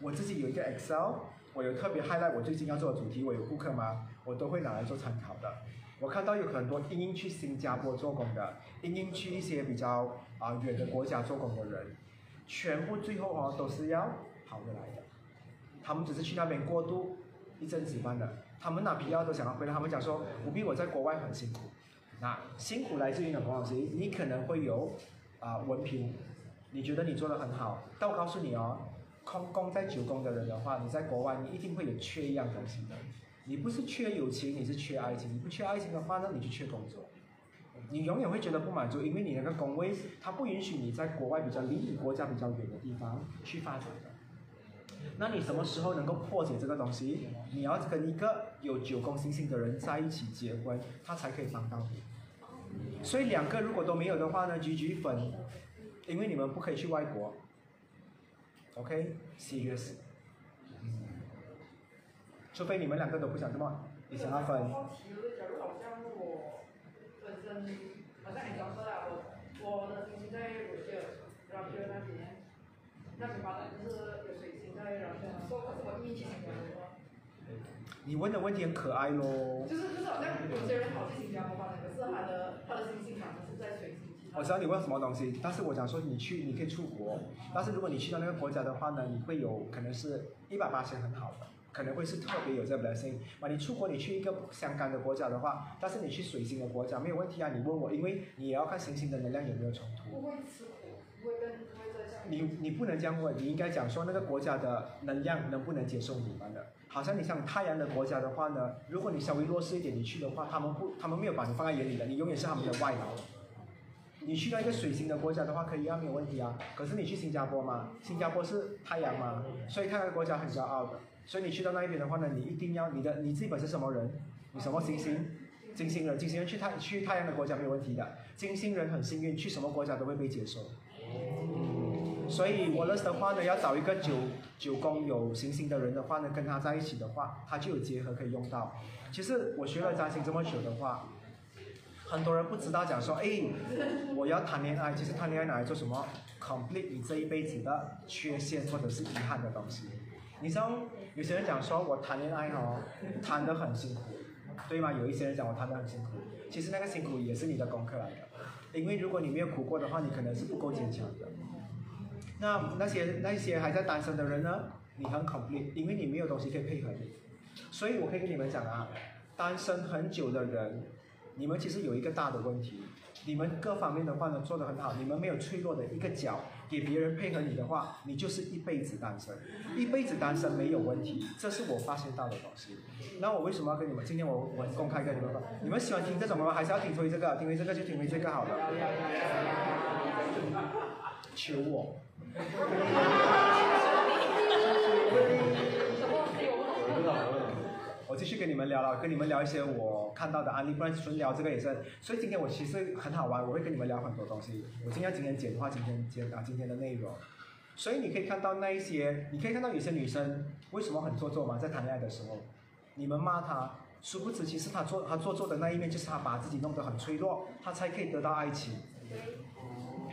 我自己有一个 Excel，我有特别 highlight 我最近要做的主题，我有顾客吗？我都会拿来做参考的。我看到有很多英英去新加坡做工的，英英去一些比较啊、远的国家做工的人，全部最后哦都是要跑回来的。他们只是去那边过渡一阵子罢了。他们拿 PR 都想要回来，他们讲说，不必我在国外很辛苦。那辛苦来自于哪个东西？你可能会有啊、文凭，你觉得你做的很好，但我告诉你哦，空工在九宫的人的话，你在国外你一定会有缺一样东西的。你不是缺友情，你是缺爱情。你不缺爱情的话，那你就缺工作。你永远会觉得不满足，因为你那个工位它不允许你在国外比较离你国家比较远的地方去发展的。那你什么时候能够破解这个东西？你要跟一个有九宫星星的人在一起结婚，他才可以帮到你。所以两个如果都没有的话呢，局局分，因为你们不可以去外国。OK，serious，、嗯，除非你们两个都不想这么，你想要分。假如好像我本身好像你讲说了，我我的星星在罗切然后那边，那边发展就是说可是我运气挺高的话，你问的问题很可爱咯。就是就是好像有些人跑去新加坡发展，可是他的他的星星反而是在水星我知道你问什么东西，但是我想说你去，你可以出国，但是如果你去到那个国家的话呢，你会有可能是一百八千很好的，可能会是特别有这个 blessing。嘛，你出国你去一个相干的国家的话，但是你去水星的国家没有问题啊，你问我，因为你也要看行星的能量有没有冲突。不会吃苦，你你不能这样问，你应该讲说那个国家的能量能不能接受你们的。好像你像太阳的国家的话呢，如果你稍微弱势一点，你去的话，他们不，他们没有把你放在眼里的，你永远是他们的外劳。你去到一个水星的国家的话，可以啊，没有问题啊。可是你去新加坡嘛，新加坡是太阳嘛，所以太阳国家很骄傲的。所以你去到那一边的话呢，你一定要你的你自己本身什么人，你什么星星，金星人，金星人去太去太阳的国家没有问题的。金星人很幸运，去什么国家都会被接受。所以 Wallace 的话呢，要找一个九九宫有行星的人的话呢，跟他在一起的话，他就有结合可以用到。其实我学了占星这么久的话，很多人不知道讲说，哎，我要谈恋爱，其实谈恋爱拿来做什么？complete 你这一辈子的缺陷或者是遗憾的东西。你知道有些人讲说我谈恋爱哦，谈得很辛苦，对吗？有一些人讲我谈得很辛苦，其实那个辛苦也是你的功课来的，因为如果你没有苦过的话，你可能是不够坚强的。那那些那些还在单身的人呢，你很 complete，因为你没有东西可以配合你，所以我可以跟你们讲啊，单身很久的人，你们其实有一个大的问题，你们各方面的话呢做得很好，你们没有脆弱的一个角给别人配合你的话，你就是一辈子单身，一辈子单身没有问题，这是我发现到的东西。那我为什么要跟你们？今天我我公开跟你们说，你们喜欢听这种吗？还是要听回这个？听回这个就听回这个好了。求我。(laughs) 我继续跟你们聊了，跟你们聊一些我看到的案例，不然纯聊这个也是。所以今天我其实很好玩，我会跟你们聊很多东西。我今天今天简化今天简啊今天的内容，所以你可以看到那一些，你可以看到有些女生为什么很做作嘛，在谈恋爱的时候，你们骂她，殊不知其实她做她做作的那一面，就是她把自己弄得很脆弱，她才可以得到爱情。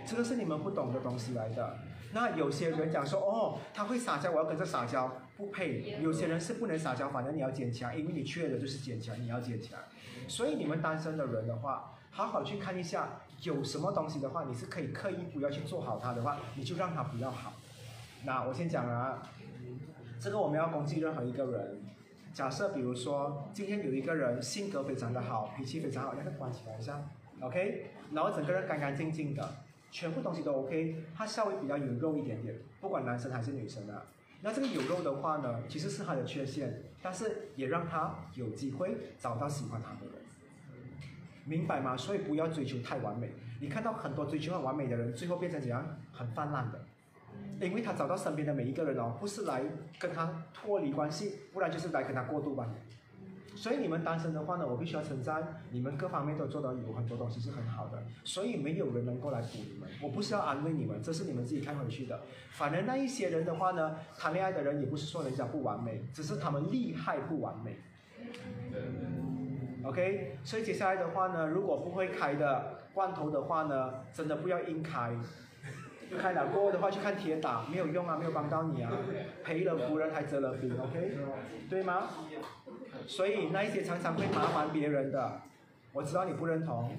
这个是你们不懂的东西来的。那有些人讲说，哦，他会撒娇，我要跟着撒娇，不配。有些人是不能撒娇，反正你要坚强，因为你缺的就是坚强，你要坚强。所以你们单身的人的话，好好去看一下，有什么东西的话，你是可以刻意不要去做好它的话，你就让它不要好。那我先讲啊，这个我们要攻击任何一个人。假设比如说今天有一个人性格非常的好，脾气非常好，那个关起来一下，OK，然后整个人干干净净的，全部东西都 OK，他稍微比较有肉一点点，不管男生还是女生啊。那这个有肉的话呢，其实是他的缺陷，但是也让他有机会找到喜欢他的人，明白吗？所以不要追求太完美。你看到很多追求很完美的人，最后变成怎样？很泛滥的。因为他找到身边的每一个人哦，不是来跟他脱离关系，不然就是来跟他过渡吧。所以你们单身的话呢，我必须要称赞你们各方面都做到有很多东西是很好的，所以没有人能够来补你们。我不是要安慰你们，这是你们自己看回去的。反正那一些人的话呢，谈恋爱的人也不是说人家不完美，只是他们厉害不完美。OK，所以接下来的话呢，如果不会开的罐头的话呢，真的不要硬开。开了过的话去看铁打，没有用啊，没有帮到你啊，赔了夫人还折了兵，OK，对吗？所以那一些常常会麻烦别人的，我知道你不认同。(laughs)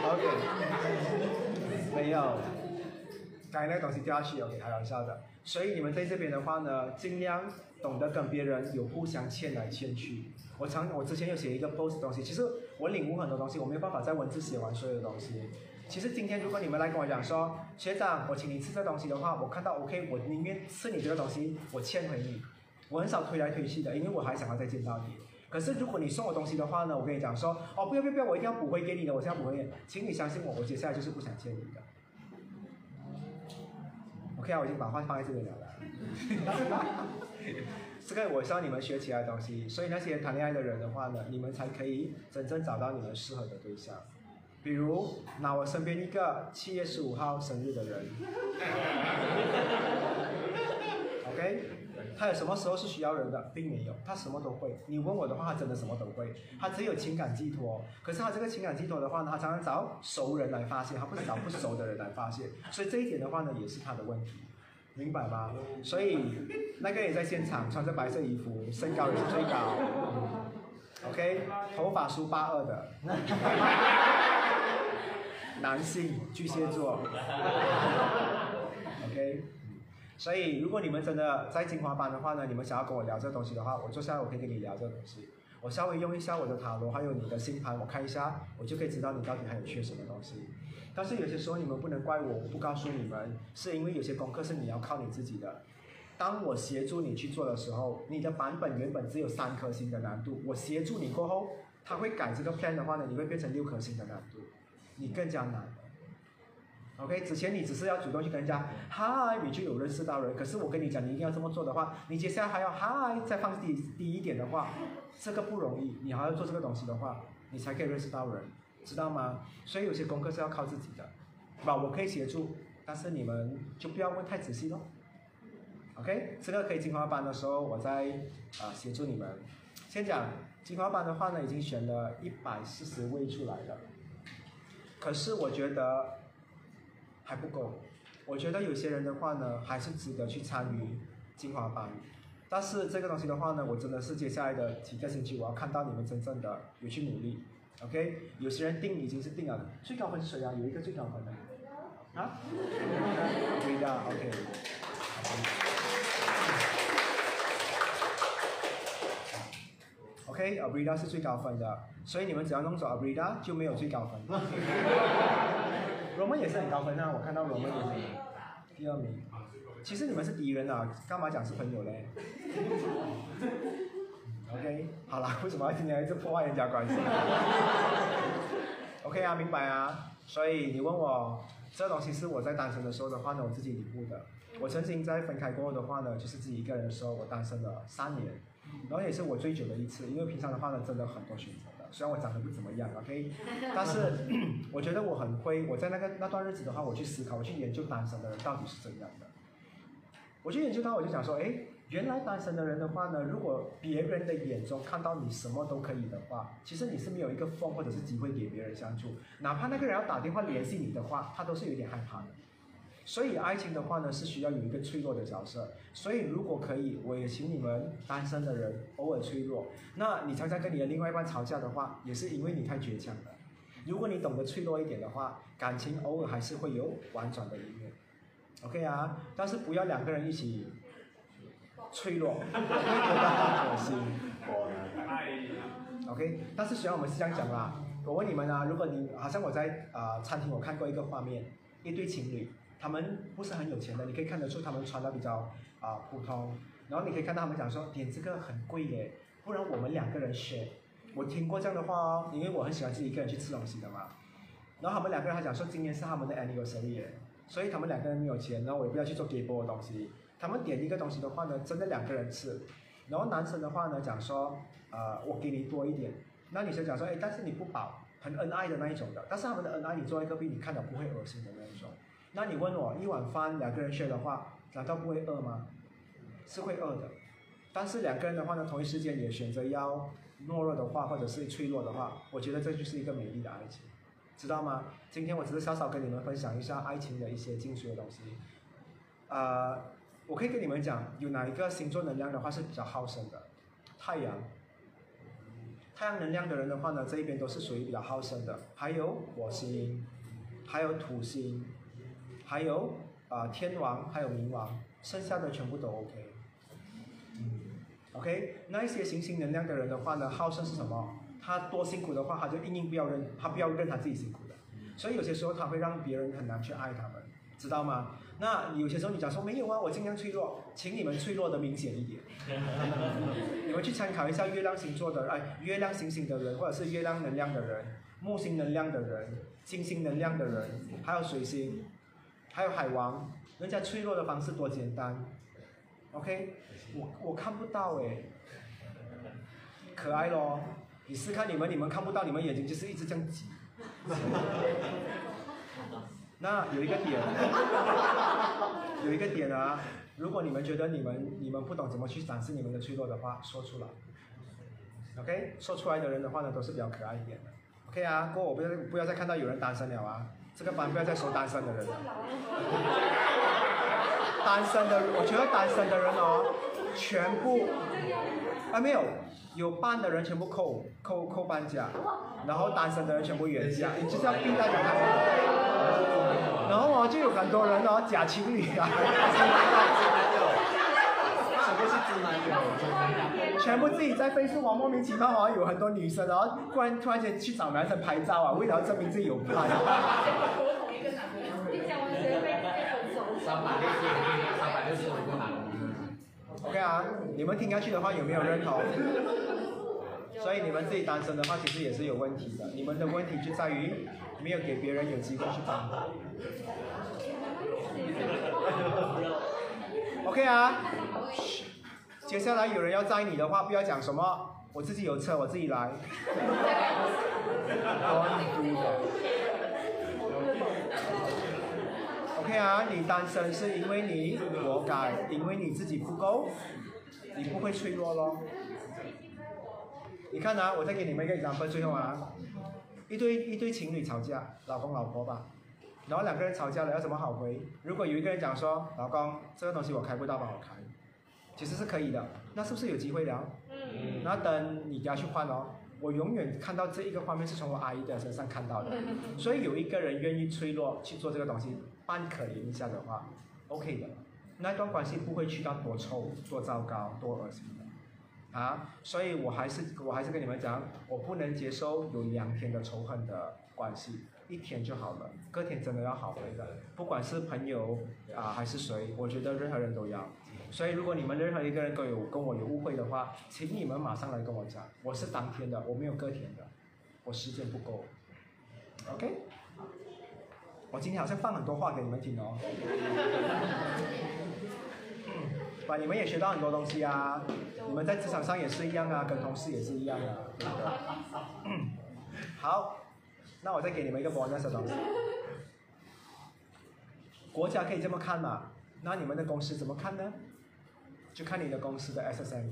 OK，没有，刚才那个东西掉下去，OK，开玩笑的。所以你们在这边的话呢，尽量懂得跟别人有互相欠来欠去。我常我之前有写一个 post 东西，其实我领悟很多东西，我没有办法在文字写完所有的东西。其实今天如果你们来跟我讲说，学长，我请你吃这东西的话，我看到 OK，我宁愿吃你这个东西，我欠回你。我很少推来推去的，因为我还想要再见到你。可是如果你送我东西的话呢，我跟你讲说，哦，不要不要不要，我一定要补回给你的，我现在补回给，请你相信我，我接下来就是不想见你的。OK 啊，我已经把话放在这里了。(laughs) 这个我是要你们学起来的东西，所以那些谈恋爱的人的话呢，你们才可以真正找到你们适合的对象。比如拿我身边一个七月十五号生日的人，(laughs) OK，他有什么时候是需要人的，并没有，他什么都会。你问我的话，他真的什么都会。他只有情感寄托，可是他这个情感寄托的话呢，他常常找熟人来发泄，他不是找不熟的人来发泄。所以这一点的话呢，也是他的问题，明白吗？所以那个也在现场，穿着白色衣服，身高也是最高，OK，头发梳八二的。(laughs) 男性巨蟹座所以如果你们真的在精华班的话呢，你们想要跟我聊这东西的话，我坐下来我可以跟你聊这个东西。我稍微用一下我的塔罗，还有你的星盘，我看一下，我就可以知道你到底还有缺什么东西。但是有些时候你们不能怪我，我不告诉你们，是因为有些功课是你要靠你自己的。当我协助你去做的时候，你的版本原本只有三颗星的难度，我协助你过后，他会改这个 plan 的话呢，你会变成六颗星的难度。你更加难，OK？之前你只是要主动去跟人家嗨，你就有认识到人。可是我跟你讲，你一定要这么做的话，你接下来还要嗨，再放低低一点的话，这个不容易。你还要做这个东西的话，你才可以认识到人，知道吗？所以有些功课是要靠自己的，吧？我可以协助，但是你们就不要问太仔细咯。OK？这个可以进化班的时候，我再啊协助你们。先讲进化班的话呢，已经选了一百四十位出来了。可是我觉得还不够，我觉得有些人的话呢，还是值得去参与精华班。但是这个东西的话呢，我真的是接下来的几个星期，我要看到你们真正的有去努力，OK？有些人定已经是定了，最高分是谁啊？有一个最高分的啊？可以的 OK，Abrida 是最高分的。所以你们只要弄走 Abrida 就没有最高分。(laughs) 罗曼也是很高分啊，我看到罗曼也是第二名。其实你们是敌人啊，干嘛讲是朋友嘞？(laughs) OK，好了，为什么要今天一直破坏人家关系？(laughs) OK 啊，明白啊。所以你问我这东西是我在单身的时候的话呢，我自己领悟的。我曾经在分开过后的话呢，就是自己一个人的时候，我单身了三年，然后也是我最久的一次，因为平常的话呢，真的很多选择的。虽然我长得不怎么样，OK，(laughs) 但是我觉得我很亏。我在那个那段日子的话，我去思考，我去研究单身的人到底是怎样的。我去研究他，我就想说，哎，原来单身的人的话呢，如果别人的眼中看到你什么都可以的话，其实你是没有一个缝或者是机会给别人相处。哪怕那个人要打电话联系你的话，他都是有点害怕的。所以爱情的话呢，是需要有一个脆弱的角色。所以如果可以，我也请你们单身的人偶尔脆弱。那你常常跟你的另外一半吵架的话，也是因为你太倔强了。如果你懂得脆弱一点的话，感情偶尔还是会有婉转的一面。OK 啊，但是不要两个人一起脆弱，会觉得很恶心。OK，但是虽然我们是这样讲啦，我问你们啊，如果你好像我在啊、餐厅我看过一个画面，一对情侣，他们不是很有钱的，你可以看得出他们穿的比较啊、普通，然后你可以看到他们讲说点这个很贵耶，不然我们两个人 share。我听过这样的话哦，因为我很喜欢自己一个人去吃东西的嘛。然后他们两个人还讲说今年是他们的 anniversary 耶，所以他们两个人没有钱，然后我也不要去做 g a b 的东西。他们点一个东西的话呢，真的两个人吃。然后男生的话呢讲说，呃，我给你多一点。那女生讲说，哎，但是你不饱，很恩爱的那一种的。但是他们的恩爱，你坐在隔壁，你看到不会恶心的那一种。那你问我一碗饭两个人吃的话，难道不会饿吗？是会饿的。但是两个人的话呢，同一时间也选择要懦弱的话，或者是脆弱的话，我觉得这就是一个美丽的爱情，知道吗？今天我只是稍稍跟你们分享一下爱情的一些精髓的东西。呃，我可以跟你们讲，有哪一个星座能量的话是比较好胜的？太阳。太阳能量的人的话呢，这一边都是属于比较好胜的。还有火星，还有土星，还有啊、天王，还有冥王，剩下的全部都 OK。嗯，OK，那一些行星能量的人的话呢，好胜是什么？他多辛苦的话，他就硬硬不要认，他不要认他自己辛苦的。所以有些时候他会让别人很难去爱他们，知道吗？那有些时候你讲说没有啊，我尽量脆弱，请你们脆弱的明显一点。(laughs) 你们去参考一下月亮星座的，哎，月亮星星的人，或者是月亮能量的人，木星能量的人，金星能量的人，还有水星，还有海王，人家脆弱的方式多简单。OK，我我看不到哎，可爱咯。你试看你们，你们看不到，你们眼睛就是一直这样挤。(laughs) 那有一个点，(laughs) 有一个点啊，如果你们觉得你们你们不懂怎么去展示你们的脆弱的话，说出来。OK，说出来的人的话呢，都是比较可爱一点的。OK 啊，过我不要不要再看到有人单身了啊，这个班不要再说单身的人了。单身的，我觉得单身的人哦，全部啊没有，有伴的人全部扣扣扣半价，然后单身的人全部原价，你就是要逼大家单身。然后啊，就有很多人哦，假情侣啊，什么是直男友？全部自己在 Facebook 上莫名其妙好像有很多女生，然后突然突然间去找男生拍照啊，为了要证明自己有拍。我同一个男朋友。你讲完学费被分手，三百六十五，三百六十五个男的。OK 啊，你们听下去的话有没有认同？所以你们自己单身的话，其实也是有问题的。你们的问题就在于没有给别人有机会去帮。OK 啊，接下来有人要载你的话，不要讲什么我自己有车，我自己来。(laughs) OK 啊，你单身是因为你活该，因为你自己不够，你不会脆弱咯。你看啊，我再给你们一个 example，最后啊，一对一对情侣吵架，老公老婆吧，然后两个人吵架了要怎么好回？如果有一个人讲说，老公这个东西我开不到，帮我开，其实是可以的，那是不是有机会聊？嗯。然后等你要去换哦，我永远看到这一个画面是从我阿姨的身上看到的，(laughs) 所以有一个人愿意脆弱去做这个东西，扮可怜一下的话，OK 的，那段关系不会去到多臭、多糟糕、多恶心的。啊，所以我还是我还是跟你们讲，我不能接受有两天的仇恨的关系，一天就好了，隔天真的要好回的，不管是朋友啊还是谁，我觉得任何人都要。所以如果你们任何一个人都有跟我有误会的话，请你们马上来跟我讲，我是当天的，我没有隔天的，我时间不够。OK，我今天好像放很多话给你们听哦。把你们也学到很多东西啊！你们在职场上也是一样啊，跟同事也是一样啊，好，那我再给你们一个 bonus 的东西。国家可以这么看嘛？那你们的公司怎么看呢？就看你的公司的 SSM。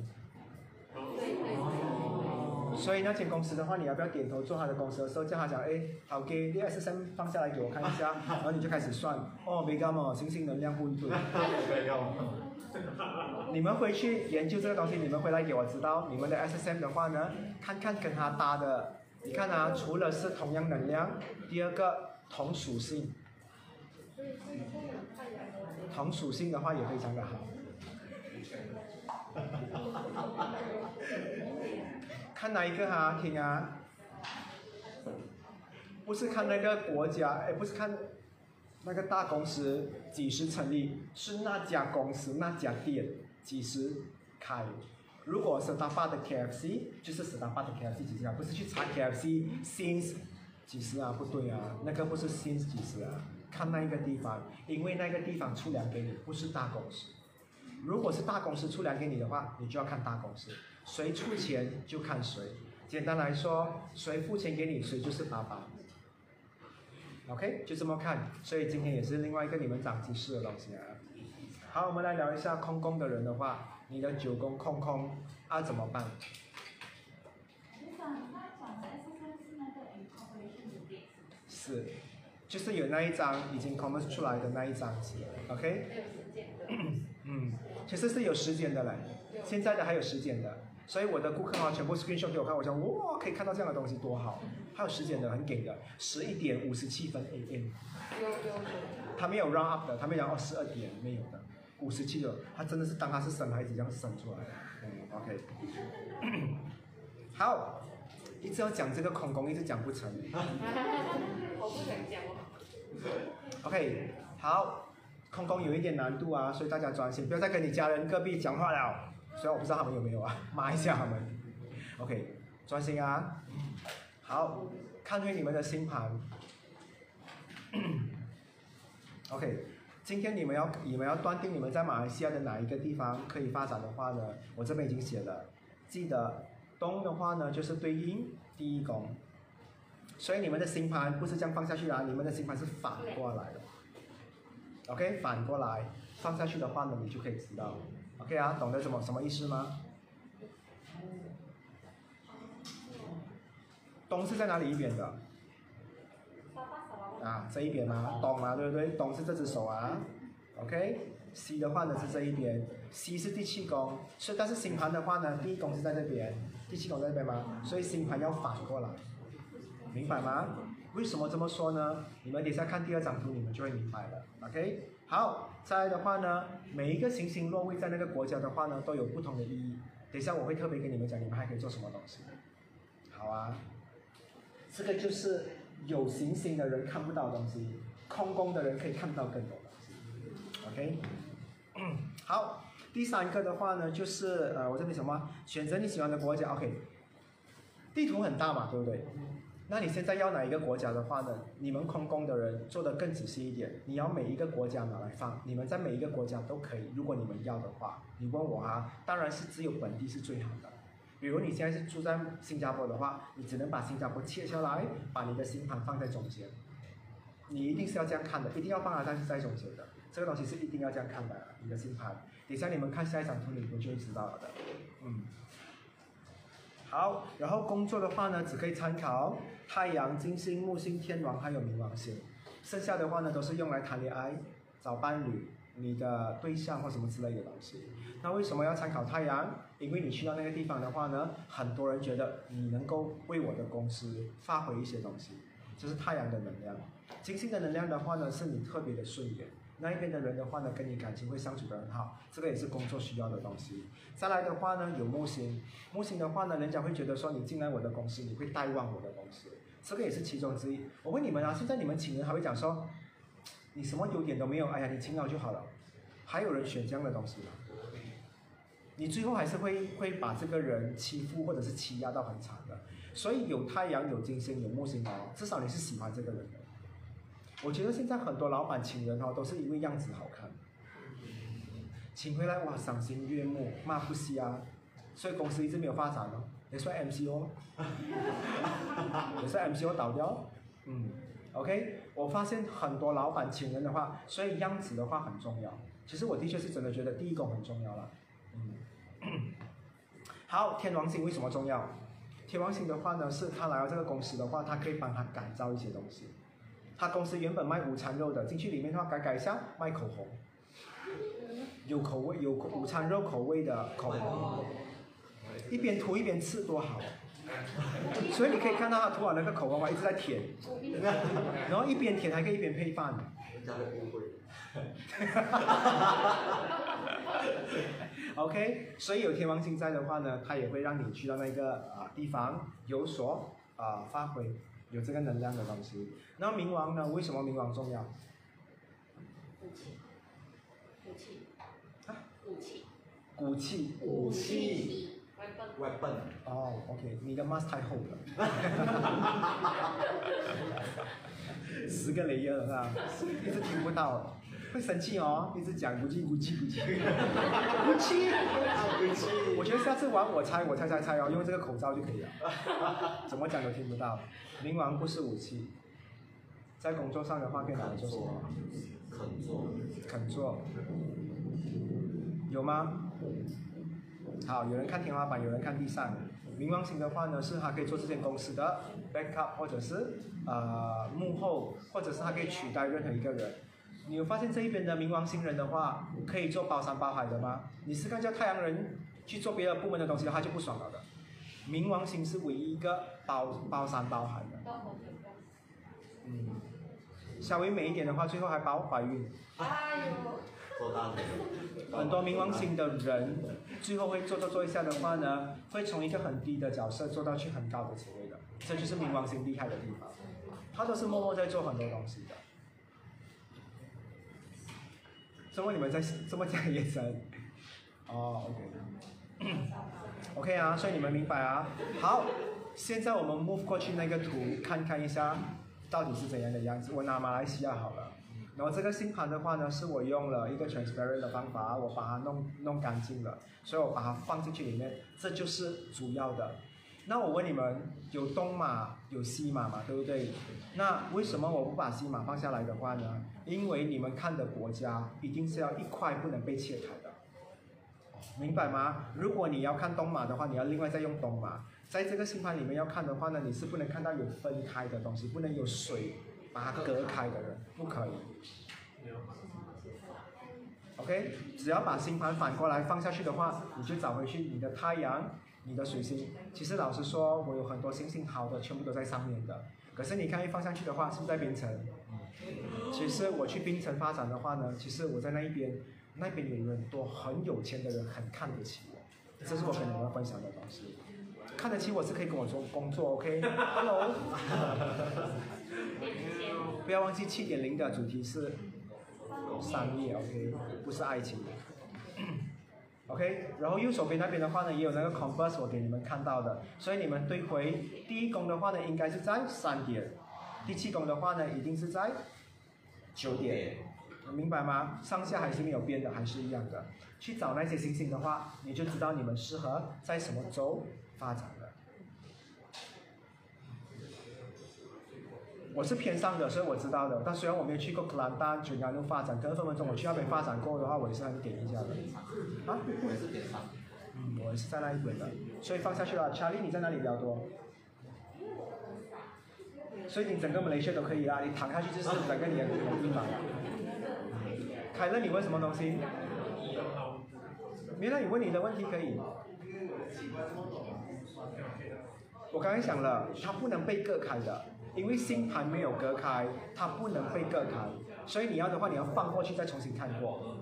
所以那间公司的话，你要不要点头做他的公司的时候，叫他讲，哎，好给你 SSM 放下来给我看一下，(laughs) 然后你就开始算，哦，没干嘛，星星能量不对。你们回去研究这个东西，你们回来给我知道，你们的 S S M 的话呢，看看跟他搭的，你看啊，除了是同样能量，第二个同属性，同属性的话也非常的好。看哪一个哈？听啊，不是看那个国家，哎，不是看那个大公司几时成立，是那家公司那家店几时开。如果是大巴的 KFC，就是是大巴的 KFC 几时啊？不是去查 KFC since 几时啊？不对啊，那个不是 since 几时啊？看那一个地方，因为那个地方出粮给你，不是大公司。如果是大公司出粮给你的话，你就要看大公司，谁出钱就看谁。简单来说，谁付钱给你，谁就是爸爸。OK，就这么看。所以今天也是另外一个你们长知识的东西啊。好，我们来聊一下空宫的人的话，你的九宫空空啊怎么办？是，就是有那一张已经 comment 出来的那一张纸，OK？嗯，其实是有时间的嘞，现在的还有时间的，所以我的顾客啊，全部 screenshot 给我看，我想哇，可以看到这样的东西多好，还有时间的，很给的，十一点五十七分 AM，有有他没有 round up 的，他没讲哦十二点没有的，五十七的，他真的是当他是生孩子这样生出来的，嗯，OK，(coughs) 好，一直要讲这个空工，一直讲不成。(laughs) (laughs) 我不想讲哦。，OK，好。空宫有一点难度啊，所以大家专心，不要再跟你家人隔壁讲话了。虽然我不知道他们有没有啊，(laughs) 骂一下他们。OK，专心啊。好，看回你们的星盘。(coughs) OK，今天你们要你们要断定你们在马来西亚的哪一个地方可以发展的话呢，我这边已经写了。记得东的话呢，就是对应第一宫，所以你们的星盘不是这样放下去啊，你们的星盘是反过来的。OK，反过来放下去的话呢，你就可以知道。OK 啊，懂得什么什么意思吗？东是在哪里一边的？啊，这一边吗？东啊，对不对？东是这只手啊。OK，西的话呢是这一边，西是第七宫，所以但是星盘的话呢，第一宫是在这边，第七宫在这边吗？所以星盘要反过来，明白吗？为什么这么说呢？你们等一下看第二张图，你们就会明白了。OK，好，再来的话呢，每一个行星落位在那个国家的话呢，都有不同的意义。等一下我会特别跟你们讲，你们还可以做什么东西。好啊，这个就是有行星的人看不到的东西，空宫的人可以看到更多东西。OK，(clears throat) 好，第三个的话呢，就是呃，我这边什么？选择你喜欢的国家。OK，地图很大嘛，对不对？那你现在要哪一个国家的话呢？你们空工的人做的更仔细一点，你要每一个国家拿来放，你们在每一个国家都可以。如果你们要的话，你问我啊，当然是只有本地是最好的。比如你现在是住在新加坡的话，你只能把新加坡切下来，把你的新盘放在中间。你一定是要这样看的，一定要放它在在中间的。这个东西是一定要这样看的，你的新盘。等下你们看下一张图，你们就会知道了的。嗯。好，然后工作的话呢，只可以参考太阳、金星、木星、天王还有冥王星，剩下的话呢都是用来谈恋爱、找伴侣、你的对象或什么之类的东西。那为什么要参考太阳？因为你去到那个地方的话呢，很多人觉得你能够为我的公司发挥一些东西，这是太阳的能量。金星的能量的话呢，是你特别的顺眼。那一边的人的话呢，跟你感情会相处得很好，这个也是工作需要的东西。再来的话呢，有木星，木星的话呢，人家会觉得说你进来我的公司，你会带旺我的公司，这个也是其中之一。我问你们啊，现在你们请人还会讲说，你什么优点都没有，哎呀，你勤劳就好了，还有人选这样的东西吗？你最后还是会会把这个人欺负或者是欺压到很惨的。所以有太阳、有金星、有木星哦，至少你是喜欢这个人的。我觉得现在很多老板请人哦，都是因为样子好看，请回来哇赏心悦目，骂不瞎，所以公司一直没有发展哦，也算 MCO，(laughs) 也算 MCO 倒掉，嗯，OK，我发现很多老板请人的话，所以样子的话很重要。其实我的确是真的觉得第一宫很重要了，嗯，(coughs) 好，天王星为什么重要？天王星的话呢，是他来到这个公司的话，他可以帮他改造一些东西。他公司原本卖午餐肉的，进去里面的话改改一下卖口红，有口味有午餐肉口味的口红，一边涂一边吃多好。所以你可以看到他涂完那个口红啊，一直在舔，然后一边舔还可以一边配饭。人家的误会。OK，所以有天王星在的话呢，它也会让你去到那个啊、地方有所啊、发挥，有这个能量的东西。那冥王呢？为什么冥王重要？武器，武器，啊武器，武器。武器外笨，weapon 哦，OK，你的 mask 太厚了，(laughs) 十个雷耶啊，(laughs) 一直听不到，会生气哦，一直讲不气不气不气，不气。我觉得下次玩我猜我猜猜猜哦，用这个口罩就可以了，怎么讲都听不到。冥王不是武器，在工作上的话可以拿来做什么？肯做，肯做，有吗？好，有人看天花板，有人看地上。冥王星的话呢，是它可以做这间公司的 backup，或者是呃幕后，或者是它可以取代任何一个人。你有发现这一边的冥王星人的话，可以做包山包海的吗？你是看叫太阳人去做别的部门的东西的话，就不爽了的。冥王星是唯一一个包包山包海的。嗯，稍微美一点的话，最后还包怀孕。哎呦，做大腿，很多冥王星的人，最后会做做做一下的话呢，会从一个很低的角色做到去很高的职位的，这就是冥王星厉害的地方。他都是默默在做很多东西的。怎么你们在这么讲眼神？哦，OK。OK 啊，所以你们明白啊。好，现在我们 move 过去那个图，看看一下到底是怎样的样子。我拿马来西亚好了。然后这个星盘的话呢，是我用了一个 transparent 的方法，我把它弄弄干净了，所以我把它放进去里面，这就是主要的。那我问你们，有东马有西马嘛，对不对？那为什么我不把西马放下来的话呢？因为你们看的国家一定是要一块不能被切开的，明白吗？如果你要看东马的话，你要另外再用东马。在这个星盘里面要看的话呢，你是不能看到有分开的东西，不能有水把它隔开的人，不可以。OK，只要把星盘反过来放下去的话，你就找回去你的太阳、你的水星。其实老实说，我有很多星星好的，全部都在上面的。可是你看一放上去的话，是不是在冰城？其实我去冰城发展的话呢，其实我在那一边，那边有很多很有钱的人很看得起我，这是我跟你们分享的东西。看得起我是可以跟我做工作，OK？Hello，、不要忘记七点零的主题是商业，OK，不是爱情。OK，然后右手边那边的话呢，也有那个 converse 我给你们看到的，所以你们对回第一宫的话呢，应该是在三点，第七宫的话呢，一定是在九点，明白吗？上下还是没有变的，还是一样的。去找那些星星的话，你就知道你们适合在什么州发展了。我是偏上的，所以我知道的。但虽然我没有去过克兰丹、九安路发展，可是分分钟我去那边发展过的话，我也是很点一下的。啊？我也是点上。嗯，我也是在那一边的，所以放下去了。查理，你在哪里比较多？所以你整个马来西亚都可以啊，你躺下去就是整个你的地方了。凯乐，你问什么东西？原来你问你的问题可以。我刚才想了，它不能被隔开的，因为星盘没有隔开，它不能被隔开，所以你要的话，你要放过去再重新看过。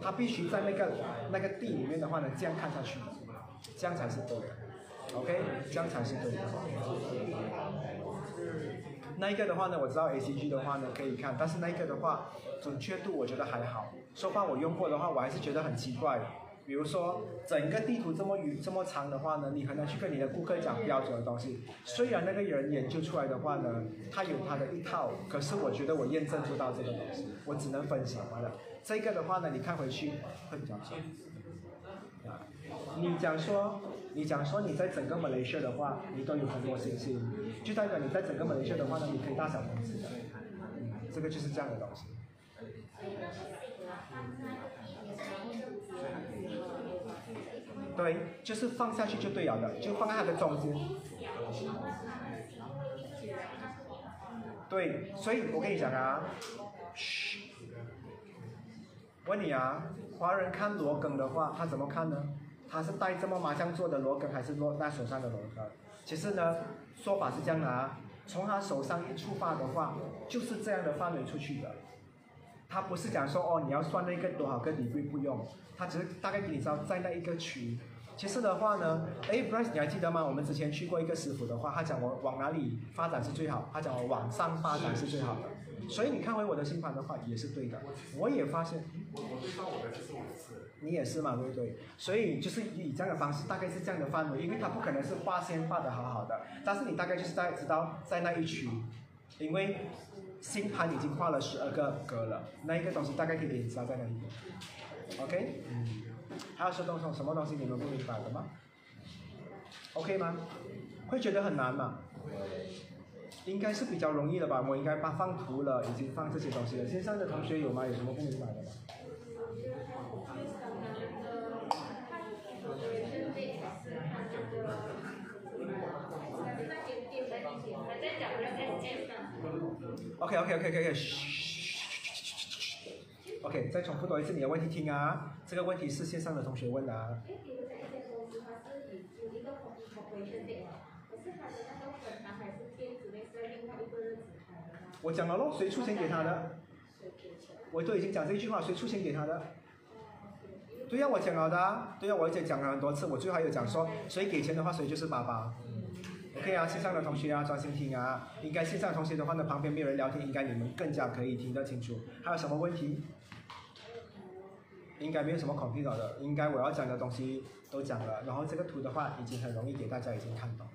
它必须在那个那个地里面的话呢，这样看下去，这样才是对的。OK，这样才是对的。那一个的话呢，我知道 ACG 的话呢可以看，但是那一个的话准确度我觉得还好。说话我用过的话，我还是觉得很奇怪。比如说整个地图这么远这么长的话呢，你很难去跟你的顾客讲标准的东西。虽然那个人研究出来的话呢，他有他的一套，可是我觉得我验证不到这个东西，我只能分享完了。这个的话呢，你看回去会比较准。啊，你讲说，你讲说你在整个马来西亚的话，你都有很多星星，就代表你在整个马来西亚的话呢，你可以大小公司的，嗯，这个就是这样的东西。对，就是放下去就对了的，就放在它的中间。对，所以我跟你讲啊，嘘，问你啊，华人看罗庚的话，他怎么看呢？他是带这么麻将做的罗庚，还是落在手上的罗庚？其实呢，说法是这样的啊，从他手上一出发的话，就是这样的范围出去的。他不是讲说哦，你要算那个多少个你会不用，他只是大概给你知道在那一个区。其实的话呢，哎，Bryce 你还记得吗？我们之前去过一个师傅的话，他讲我往哪里发展是最好，他讲我往上发展是最好的。所以你看回我的星盘的话也是对的，我也发现我我对照我的就是五次。你也是嘛，对不对？所以就是以这样的方式，大概是这样的范围，因为它不可能是画线画的好好的，但是你大概就是在知道在那一区，因为星盘已经画了十二个格了，那一个东西大概可以给你知道在哪里。OK，嗯，还有什么东西什么东西你们不明白的吗？OK 吗？会觉得很难吗？应该是比较容易的吧，我应该把放图了，已经放这些东西了。线上的同学有吗？有什么不明白的吗？还在讲那个 S 呢。OK OK OK OK OK，再重复多一次你的问题听啊。这个问题是线上的同学问的啊。我讲了咯，谁出钱给他的？我都已经讲这句话，谁出钱给他的？对呀、我讲了的啊。对呀、我已经讲了很多次，我最后还有讲说，谁给钱的话，谁就是爸爸。OK 啊，线上的同学啊，专心听啊。应该线上同学的话呢，旁边没有人聊天，应该你们更加可以听得清楚。还有什么问题？应该没有什么 confuse 的，应该我要讲的东西都讲了，然后这个图的话已经很容易给大家已经看懂。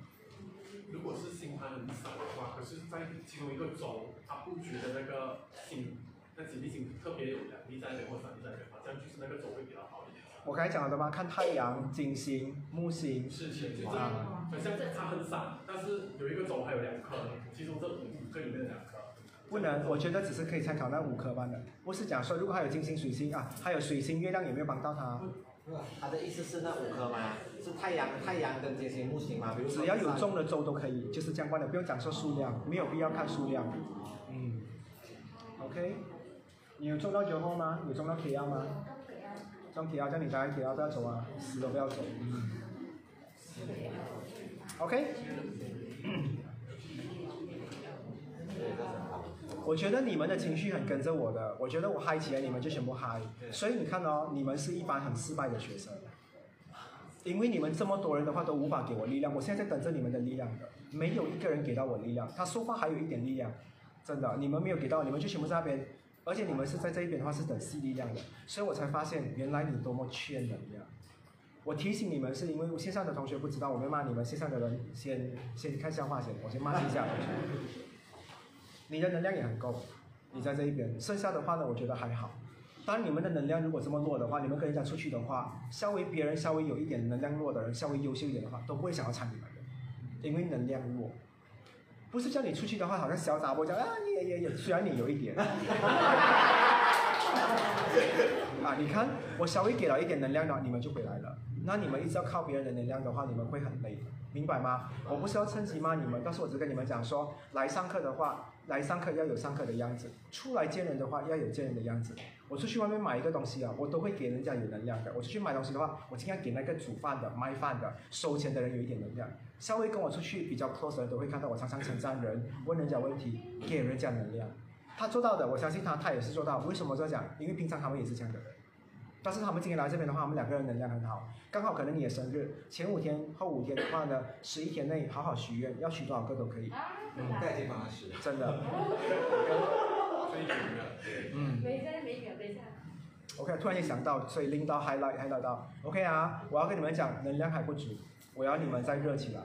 如果是星盘很少的话，可是在其中一个州，它布局的那个星，那几粒星特别有两粒在那边或三粒在的，好像就是那个州会比较好一点。我刚才讲了的吗？看太阳、金星、木星，是是是，啊好像它很散，但是有一个轴还有两颗，其中这五个里面的两颗。不能，我觉得只是可以参考那五颗班的，不是讲说如果还有金星、水星啊，还有水星、月亮有没有帮到他？他的意思是那五颗吗？是太阳、太阳跟金星、木星吗？比如只要有中的州都可以，就是相关的，不用讲说数量，没有必要看数量。嗯，OK，你有中到九号吗？有中到 K 幺吗？中 K 幺，叫你待在 K 幺不要走啊，死都不要走。嗯，OK。(clears throat) 我觉得你们的情绪很跟着我的，我觉得我嗨起来，你们就全部嗨。所以你看哦，你们是一班很失败的学生，因为你们这么多人的话都无法给我力量，我现在在等着你们的力量的，没有一个人给到我力量。他说话还有一点力量，真的，你们没有给到，你们就全部在那边，而且你们是在这一边的话是等吸力量的，所以我才发现原来你多么缺能量。我提醒你们是因为线上的同学不知道，我没骂你们，线上的人先先看笑话先，我先骂一下同学。你的能量也很够，你在这一边，剩下的话呢，我觉得还好。当你们的能量如果这么弱的话，你们跟人家出去的话，稍微别人稍微有一点能量弱的人，稍微优秀一点的话，都不会想要参你们的，因为能量弱。不是叫你出去的话，好像小杂波讲啊，也也也，虽然你有一点。(laughs) 啊，你看，我稍微给了一点能量的话，你们就回来了。那你们一直要靠别人的能量的话，你们会很累，明白吗？我不是要趁机骂你们，但是我只跟你们讲说，来上课的话，来上课要有上课的样子，出来见人的话要有见人的样子。我出去外面买一个东西啊，我都会给人家有能量的。我出去买东西的话，我尽量给那个煮饭的、卖饭的、收钱的人有一点能量。稍微跟我出去比较 close 的都会看到我常常称赞人，问人家问题，给人家能量。他做到的，我相信他，他也是做到。为什么这样讲？因为平常他们也是这样的人。但是他们今天来这边的话，我们两个人能量很好，刚好可能你的生日前五天、后五天的话呢，十一天内好好许愿，要许多少个都可以，嗯，带进帮他使。真的。所以怎么样？对。嗯没在没秒，等一下。(laughs) OK，突然间想到，所以拎到 highlight highlight 到，OK 啊，我要跟你们讲，能量还不足，我要你们再热起来，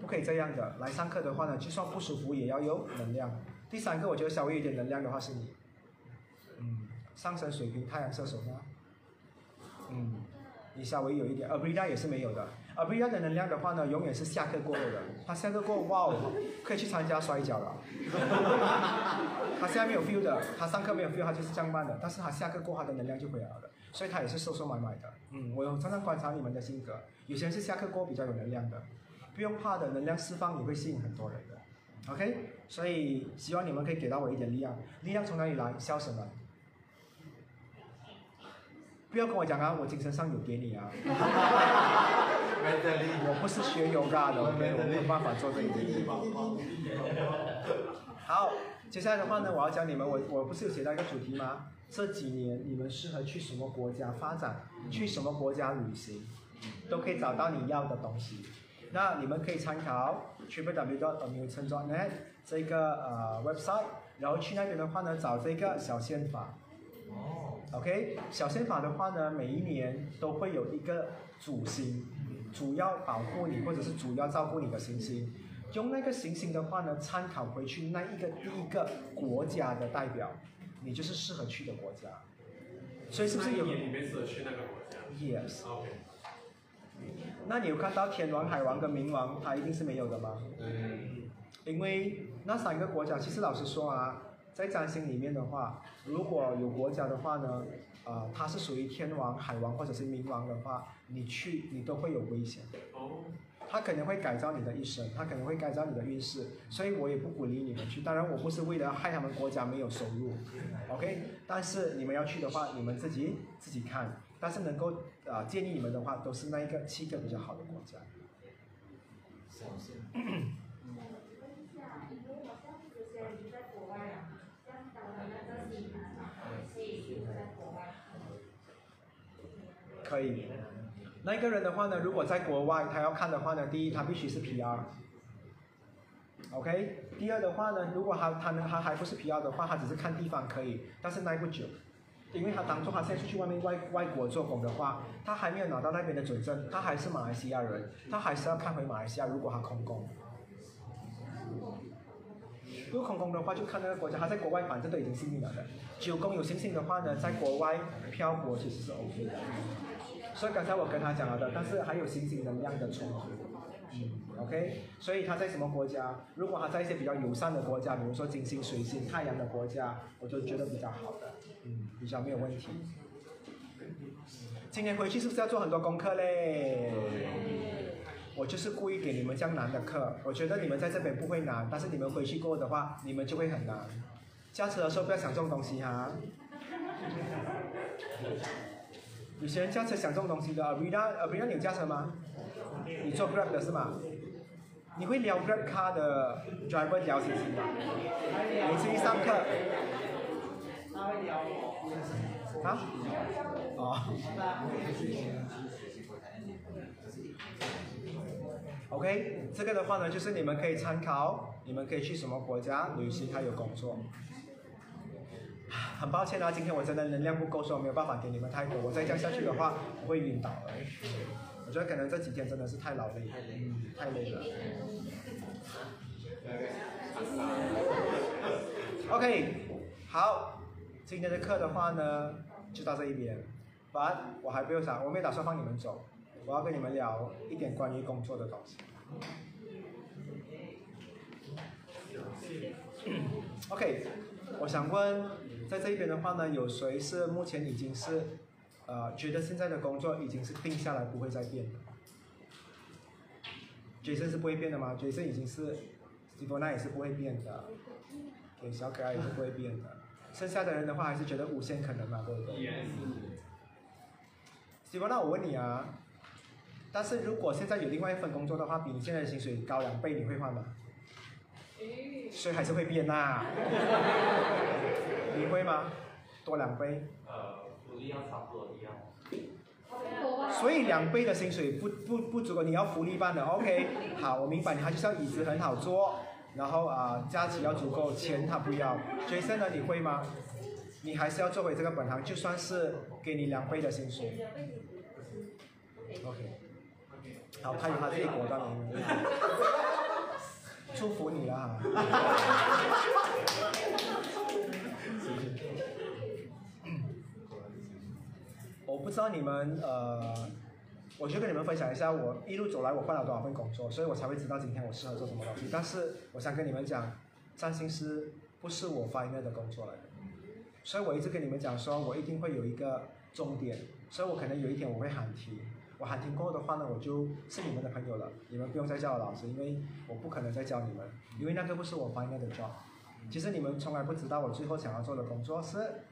不可以这样的。来上课的话呢，就算不舒服也要有能量。第三个，我觉得稍微有点能量的话是你，嗯，上升水平、太阳射手吗？嗯，你稍微有一点 a b r i d a 也是没有的而不一样的能量的话呢，永远是下课过后的。他下课过后，哇哦，可以去参加摔跤了。(laughs) 他现在没有 feel 的，他上课没有 feel，他就是这样办的。但是他下课过后，他的能量就回来了，所以他也是收收买买的。嗯，我常常观察你们的性格，有些人是下课过后比较有能量的，不用怕的，能量释放也会吸引很多人的。OK，所以希望你们可以给到我一点力量。力量从哪里来？笑什么？不要跟我讲啊，我精神上有给你啊。我不是学 yoga 的，OK，我没有办法做这一点。好，接下来的话呢，我要教你们，我我不是有写到一个主题吗？这几年你们适合去什么国家发展？去什么国家旅行？都可以找到你要的东西。那你们可以参考 www.amusen.net 这个呃 website，然后去那边的话呢，找这个小宪法。OK，小宪法的话呢，每一年都会有一个主星，主要保护你或者是主要照顾你的行星。用那个行星的话呢，参考回去那一个第一个国家的代表，你就是适合去的国家。所以是不是有那一年里面适合去那个国家？Yes。？OK。那你有看到天王、海王跟冥王，它一定是没有的吗？嗯，因为那三个国家，其实老实说啊，在占星里面的话，如果有国家的话呢，呃，它是属于天王、海王或者是冥王的话，你去你都会有危险。哦。他可能会改造你的一生，他可能会改造你的运势，所以我也不鼓励你们去。当然，我不是为了害他们国家没有收入，OK？但是你们要去的话，你们自己自己看。但是能够啊、呃建议你们的话，都是那一个七个比较好的国家。(clears throat) 小心。想问一下，因为我像之前已经在国外了嘛，像到了那个西南嘛，可以留在国外。可以。那一个人的话呢，如果在国外，他要看的话呢，第一他必须是 PR。OK，第二的话呢，如果他他呢他还不是 PR 的话，他只是看地方可以，但是耐不久，因为他当做他现在出去外面外外国做工的话，他还没有拿到那边的准证，他还是马来西亚人，他还是要看回马来西亚。如果他空工，如果空工的话，就看那个国家，他在国外反正都已经幸运了的。九宫有星星的话呢，在国外漂泊其实是 OK 的。所以刚才我跟他讲了的，但是还有星星能量的冲突。嗯，OK，所以他在什么国家？如果他在一些比较友善的国家，比如说金星、水星、太阳的国家，我就觉得比较好的，嗯，比较没有问题。今年回去是不是要做很多功课嘞？我就是故意给你们这样难的课，我觉得你们在这边不会难，但是你们回去过的话，你们就会很难。驾车的时候不要想这种东西哈。有些人驾车想这种东西的 a b r i a a b r i a 你有驾车吗？你做 Grab 的是吗？你会聊 Grab car 的 driver 聊星星吗？每次一上课，他会聊，啊？哦。OK，这个的话呢，就是你们可以参考，你们可以去什么国家旅行，还有工作。(laughs) 很抱歉啊，今天我真的能量不够，所以我没有办法给你们太多。我再这样下去的话，我会晕倒的。我觉得可能这几天真的是太劳累，嗯，太累了。OK，好，今天的课的话呢，就到这一边。But 我还没有想，我没打算放你们走，我要跟你们聊一点关于工作的东西。OK，我想问，在这一边的话呢，有谁是目前已经是，呃，觉得现在的工作已经是定下来不会再变的？Jason 是不会变的吗？Jason 已经是 s t e v e n 也是不会变的，给小可爱也是不会变的。剩下的人的话，还是觉得无限可能嘛，对不对？s t e v e n 我问你啊，但是如果现在有另外一份工作的话，比你现在的薪水高两倍，你会换吗？所以还是会变呐、(laughs) 你会吗？多两倍，呃，福利要差不多一样。所以两倍的薪水不不不足够，你要福利班的。OK，好，我明白，你还就是要椅子很好坐，然后啊、假期要足够，钱他不要。Jason 呢，你会吗？你还是要做回这个本行，就算是给你两倍的薪水。OK，好，他有他自己果断的。祝福你啦！我不知道你们呃我就跟你们分享一下，我一路走来我换了多少份工作，所以我才会知道今天我适合做什么东西。但是我想跟你们讲，占星师不是我 final 的工作来的，所以我一直跟你们讲说，我一定会有一个终点，所以我可能有一天我会喊停。我喊停过后的话呢，我就是你们的朋友了，你们不用再叫我老师，因为我不可能再教你们，因为那个不是我应该的 job。其实你们从来不知道我最后想要做的工作是，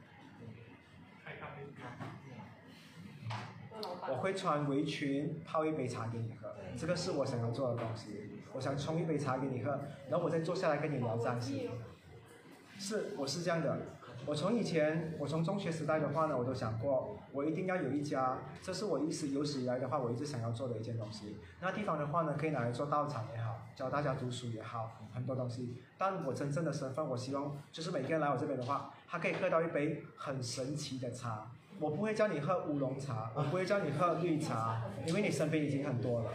我会穿围裙泡一杯茶给你喝，这个是我想要做的东西。我想冲一杯茶给你喝，然后我再坐下来跟你聊占星。是，我是这样的。我从以前，我从中学时代的话呢，我都想过，我一定要有一家，这是我一直有史以来的话，我一直想要做的一件东西。那地方的话呢，可以拿来做道场也好，教大家读书也好，很多东西。但我真正的身份，我希望就是每个人来我这边的话，他可以喝到一杯很神奇的茶。我不会叫你喝乌龙茶，我不会叫你喝绿茶，因为你身边已经很多了。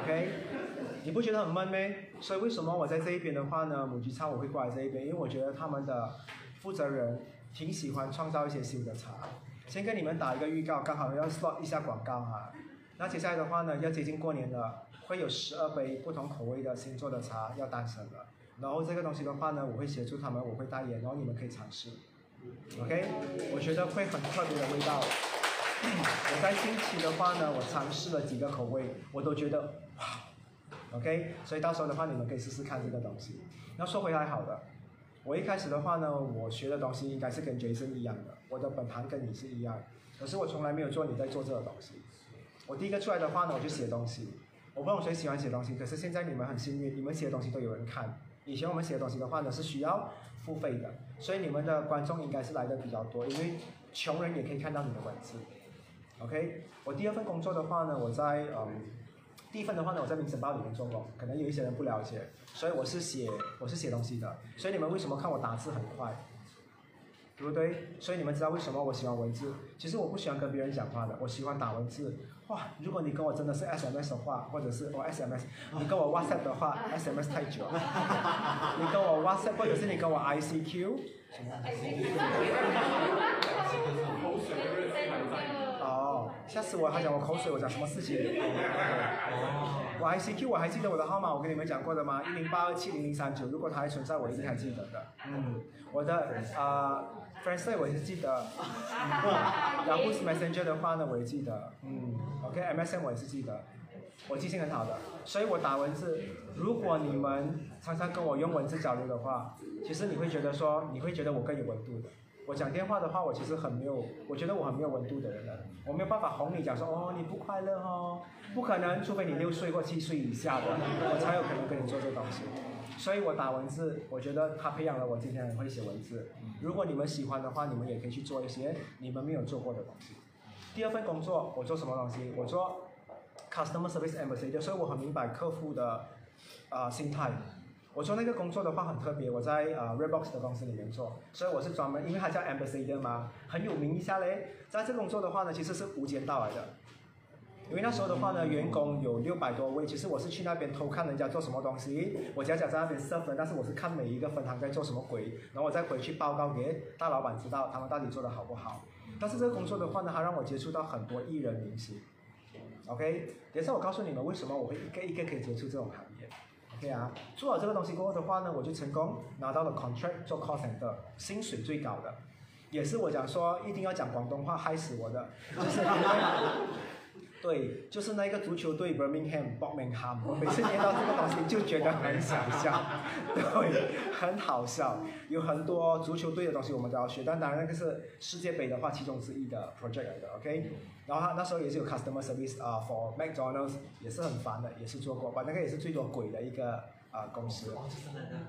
OK，你不觉得很闷吗？所以为什么我在这一边的话呢？母鸡茶我会过来这一边，因为我觉得他们的负责人挺喜欢创造一些新的茶。先跟你们打一个预告，刚好要 slot 一下广告哈。那接下来的话呢，要接近过年了，会有十二杯不同口味的新做的茶要诞生了。然后这个东西的话呢，我会协助他们，我会代言，然后你们可以尝试。OK，我觉得会很特别的味道。我在近期的话呢，我尝试了几个口味，我都觉得，OK，所以到时候的话，你们可以试试看这个东西。那说回来好的，我一开始的话呢，我学的东西应该是跟 Jason 一样的，我的本行跟你是一样，可是我从来没有做你在做这个东西。我第一个出来的话呢，我就写东西。我不懂谁喜欢写东西，可是现在你们很幸运，你们写的东西都有人看。以前我们写的东西的话呢，是需要付费的，所以你们的观众应该是来的比较多，因为穷人也可以看到你的文字。OK，我第二份工作的话呢，我在嗯，第一份的话呢，我在《民生报》里面做过，可能有一些人不了解，所以我是写我是写东西的，所以你们为什么看我打字很快，对不对？所以你们知道为什么我喜欢文字？其实我不喜欢跟别人讲话的，我喜欢打文字。哇，如果你跟我真的是 SMS 的话，或者是我 SMS，你跟我 WhatsApp 的话，SMS 太久。你跟我 WhatsApp，或者是你跟我 ICQ。(laughs) 哦，吓死我！还讲我口水，我讲什么事情？我 ICQ 我还记得我的号码，我跟你们讲过的吗？一零八二七零零三九，如果它还存在，我一定还记得的。嗯，我的啊 f r i e n d s 我也是记得。然后 Messenger 的话呢，我也记得。嗯，OK，MSN 我也是记得。我记性很好的，所以我打文字。如果你们常常跟我用文字交流的话，其实你会觉得说，你会觉得我更有温度的。我讲电话的话，我其实很没有，我觉得我很没有温度的人了。我没有办法哄你讲说，哦，你不快乐哦，不可能，除非你六岁或七岁以下的，我才有可能跟你做这东西。所以我打文字，我觉得他培养了我今天很会写文字。如果你们喜欢的话，你们也可以去做一些你们没有做过的东西。第二份工作，我做什么东西？我做 customer service ambassador，所以我很明白客户的啊心态。我做那个工作的话很特别，我在呃 Redbox 的公司里面做，所以我是专门，因为它叫 ambassador 嘛，很有名一下嘞。在这工作的话呢，其实是无间道来的，因为那时候的话呢，员工有六百多位，其实我是去那边偷看人家做什么东西，我假假在那边设分，但是我是看每一个分行在做什么鬼，然后我再回去报告给大老板知道他们到底做的好不好。但是这个工作的话呢，它让我接触到很多艺人明星。OK，等下我告诉你们为什么我会一个一个可以接触这种行对。啊，做了这个东西过后的话呢，我就成功拿到了 contract 做 call center，薪水最高的，也是我讲说一定要讲广东话害死我的，就是因为，对，就是那个足球队 Birmingham Birmingham，我每次念到这个东西就觉得很想笑，(laughs) 对，很好笑，有很多足球队的东西我们都要学，但当然那个是世界杯的话其中之一的 project 来的，OK。然后他那时候也是有 customer service 啊，for McDonald's 也是很烦的，也是做过，把那个也是最多鬼的一个啊公司。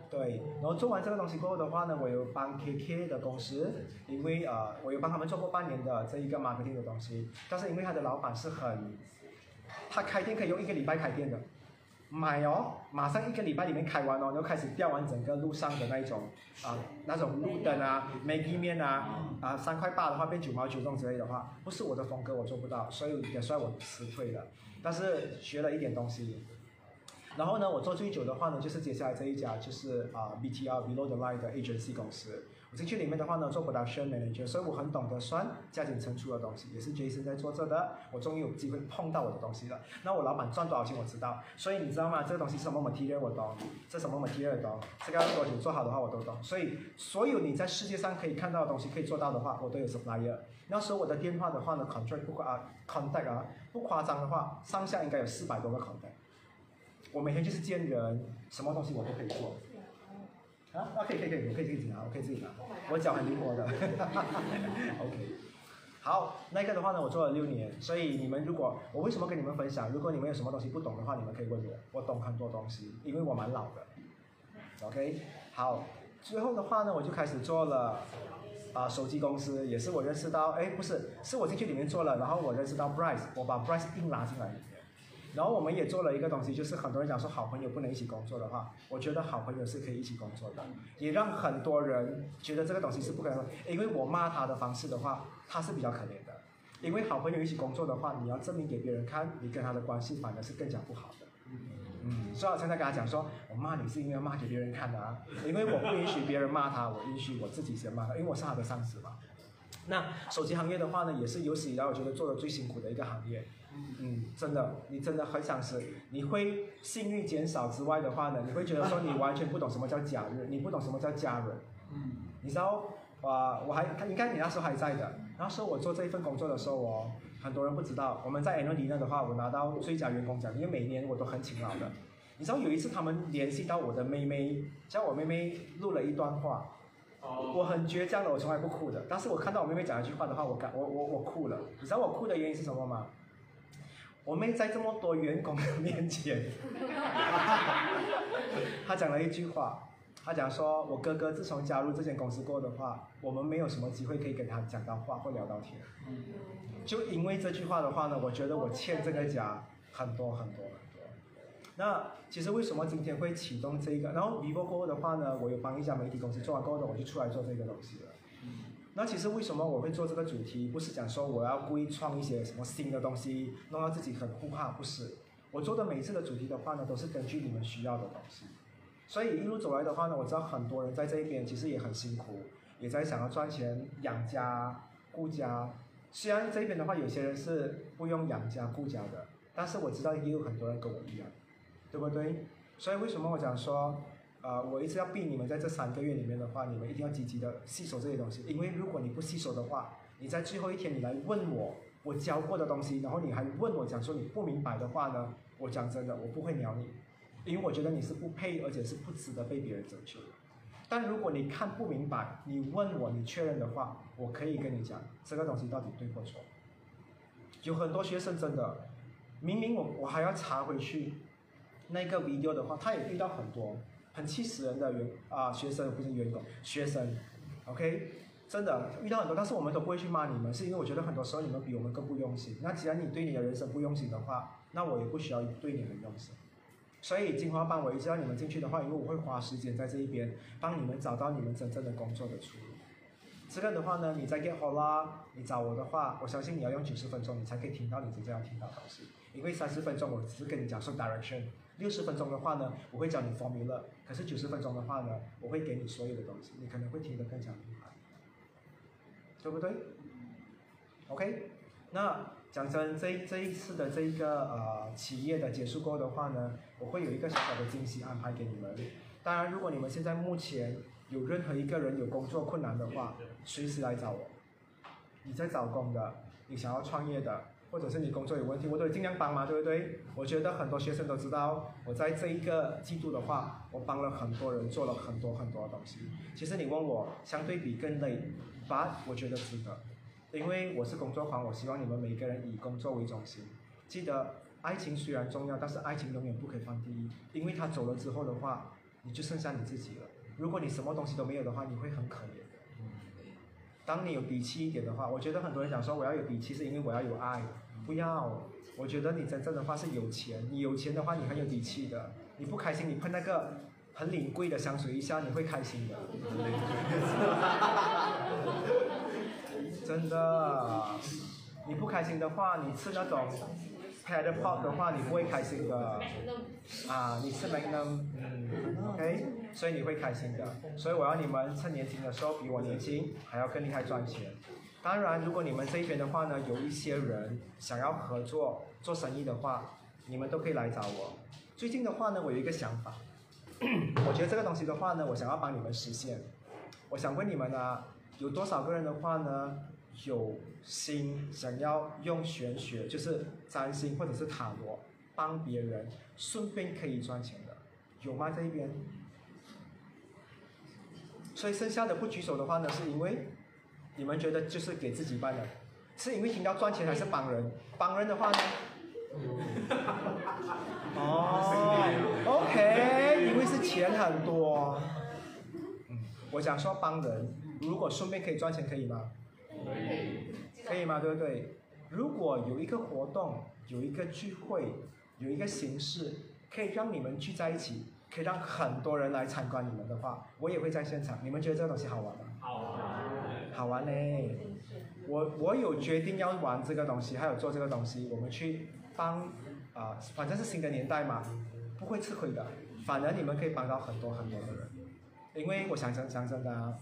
对，然后做完这个东西过后的话呢，我有帮 KK 的公司，因为呃我有帮他们做过半年的这一个 marketing 的东西，但是因为他的老板是很，他开店可以用一个礼拜开店的。买哦，马上一个礼拜里面开完哦，就开始调完整个路上的那一种啊，那种路灯啊、Maggi 面啊，啊三块八的话变九毛九这种之类的话，不是我的风格，我做不到，所以也算我辞退了。但是学了一点东西，然后呢，我做最久的话呢，就是接下来这一家就是啊 BTR Below the Line 的 agency 公司。我进去里面的话呢，做 production manager，所以我很懂得算加减乘除的东西，也是 Jason 在做这的。我终于有机会碰到我的东西了。那我老板赚多少钱我知道，所以你知道吗？这个东西是什么 material 我懂，这什么 material 懂，这个要多久做好的话我都懂。所以所有你在世界上可以看到的东西，可以做到的话，我都有 supplier。那时候我的电话的话呢，contract 不夸啊 contact 啊，不夸张的话，上下应该有四百多个 contact。我每天就是见人，什么东西我都可以做。啊，啊可以可以可以，我可以自己拿，我可以自己拿，我脚很灵活的。(laughs) OK，好，那个的话呢，我做了六年，所以你们如果我为什么跟你们分享？如果你们有什么东西不懂的话，你们可以问我，我懂很多东西，因为我蛮老的。OK，好，最后的话呢，我就开始做了啊、手机公司，也是我认识到，哎，不是，是我进去里面做了，然后我认识到 Bryce，我把 Bryce 硬拉进来。然后我们也做了一个东西，就是很多人讲说好朋友不能一起工作的话，我觉得好朋友是可以一起工作的，也让很多人觉得这个东西是不可能，因为我骂他的方式的话，他是比较可怜的，因为好朋友一起工作的话，你要证明给别人看，你跟他的关系反而是更加不好的。嗯，所以我现在跟他讲说，我骂你是因为要骂给别人看的啊，因为我不允许别人骂他，我允许我自己先骂他，因为我是他的上司嘛。那手机行业的话呢，也是有史以来我觉得做的最辛苦的一个行业。嗯，真的，你真的很想死，你会性欲减少之外的话呢，你会觉得说你完全不懂什么叫假日，你不懂什么叫家人。嗯，你知道，啊，我还应该你那时候还在的。那时候我做这一份工作的时候哦，很多人不知道，我们在 N 里呢的话，我拿到最佳员工奖，因为每年我都很勤劳的。你知道有一次他们联系到我的妹妹，叫我妹妹录了一段话，哦，我很倔强的，我从来不哭的。但是我看到我妹妹讲一句话的话，我感我我我哭了。你知道我哭的原因是什么吗？我妹在这么多员工的面前，(laughs) 她讲了一句话，她讲说，我哥哥自从加入这间公司过的话，我们没有什么机会可以跟他讲到话或聊到天。就因为这句话的话呢，我觉得我欠这个家很多很多很多。那其实为什么今天会启动这个？然后 vivo 过后的话呢，我有帮一家媒体公司做完过后，我就出来做这个东西了。那其实为什么我会做这个主题？不是讲说我要故意创一些什么新的东西，弄到自己很呼哈，不是。我做的每一次的主题的话呢，都是根据你们需要的东西。所以一路走来的话呢，我知道很多人在这一边其实也很辛苦，也在想要赚钱养家顾家。虽然这边的话，有些人是不用养家顾家的，但是我知道也有很多人跟我一样，对不对？所以为什么我讲说，呃，我一直要逼你们在这三个月里面的话，你们一定要积极的吸收这些东西，因为如果你不吸收的话，你在最后一天你来问我我教过的东西，然后你还问我讲说你不明白的话呢，我讲真的，我不会鸟你，因为我觉得你是不配，而且是不值得被别人拯救的。但如果你看不明白，你问我，你确认的话，我可以跟你讲这个东西到底对或错。有很多学生真的，明明我我还要查回去那个 video 的话，他也遇到很多很气死人的员啊、学生不是员工学生，OK，真的遇到很多，但是我们都不会去骂你们，是因为我觉得很多时候你们比我们更不用心。那既然你对你的人生不用心的话，那我也不需要对你们用心。所以金华班我一直让你们进去的话，因为我会花时间在这一边帮你们找到你们真正的工作的出路。这个的话呢，你在 Get hold 啦，你找我的话，我相信你要用九十分钟，你才可以听到你真正要听到的东西。因为三十分钟我只是跟你讲说 direction，六十分钟的话呢，我会教你 formula，可是九十分钟的话呢，我会给你所有的东西，你可能会听得更加明白，对不对？OK，那讲真，这这一次的这一个呃企业的结束过的话呢，我会有一个小小的惊喜安排给你们。当然，如果你们现在目前有任何一个人有工作困难的话，随时来找我。你在找工的，你想要创业的，或者是你工作有问题，我都会尽量帮忙，对不对？我觉得很多学生都知道，我在这一个季度的话，我帮了很多人，做了很多很多的东西。其实你问我，相对比更累但我觉得值得。因为我是工作狂，我希望你们每个人以工作为中心。记得，爱情虽然重要，但是爱情永远不可以放第一，因为他走了之后的话，你就剩下你自己了。如果你什么东西都没有的话，你会很可怜。当你有底气一点的话，我觉得很多人想说我要有底气，是因为我要有爱。不要，我觉得你真正的话是有钱，你有钱的话你很有底气的。你不开心，你喷那个很领贵的香水一下，你会开心的。真的，你不开心的话，你吃那种 paddle pop 的话，你不会开心的。啊，你是 Magnum，嗯，OK，所以你会开心的。所以我要你们趁年轻的时候比我年轻，还要更厉害赚钱。当然，如果你们这边的话呢，有一些人想要合作做生意的话，你们都可以来找我。最近的话呢，我有一个想法，我觉得这个东西的话呢，我想要帮你们实现。我想问你们啊，有多少个人的话呢，有心想要用玄学，就是占星或者是塔罗帮别人，顺便可以赚钱的，有吗？这一边？所以剩下的不举手的话呢，是因为你们觉得就是给自己办的，是因为听到赚钱还是帮人？帮人的话呢？哦，OK，因为是钱很多。我想说帮人，如果顺便可以赚钱，可以吗？可以吗？对不对？如果有一个活动，有一个聚会，有一个形式，可以让你们聚在一起，可以让很多人来参观你们的话，我也会在现场。你们觉得这个东西好玩吗？好玩好玩嘞！我我有决定要玩这个东西，还有做这个东西，我们去帮啊、反正是新的年代嘛，不会吃亏的，反而你们可以帮到很多很多的人，因为我想真讲真的啊，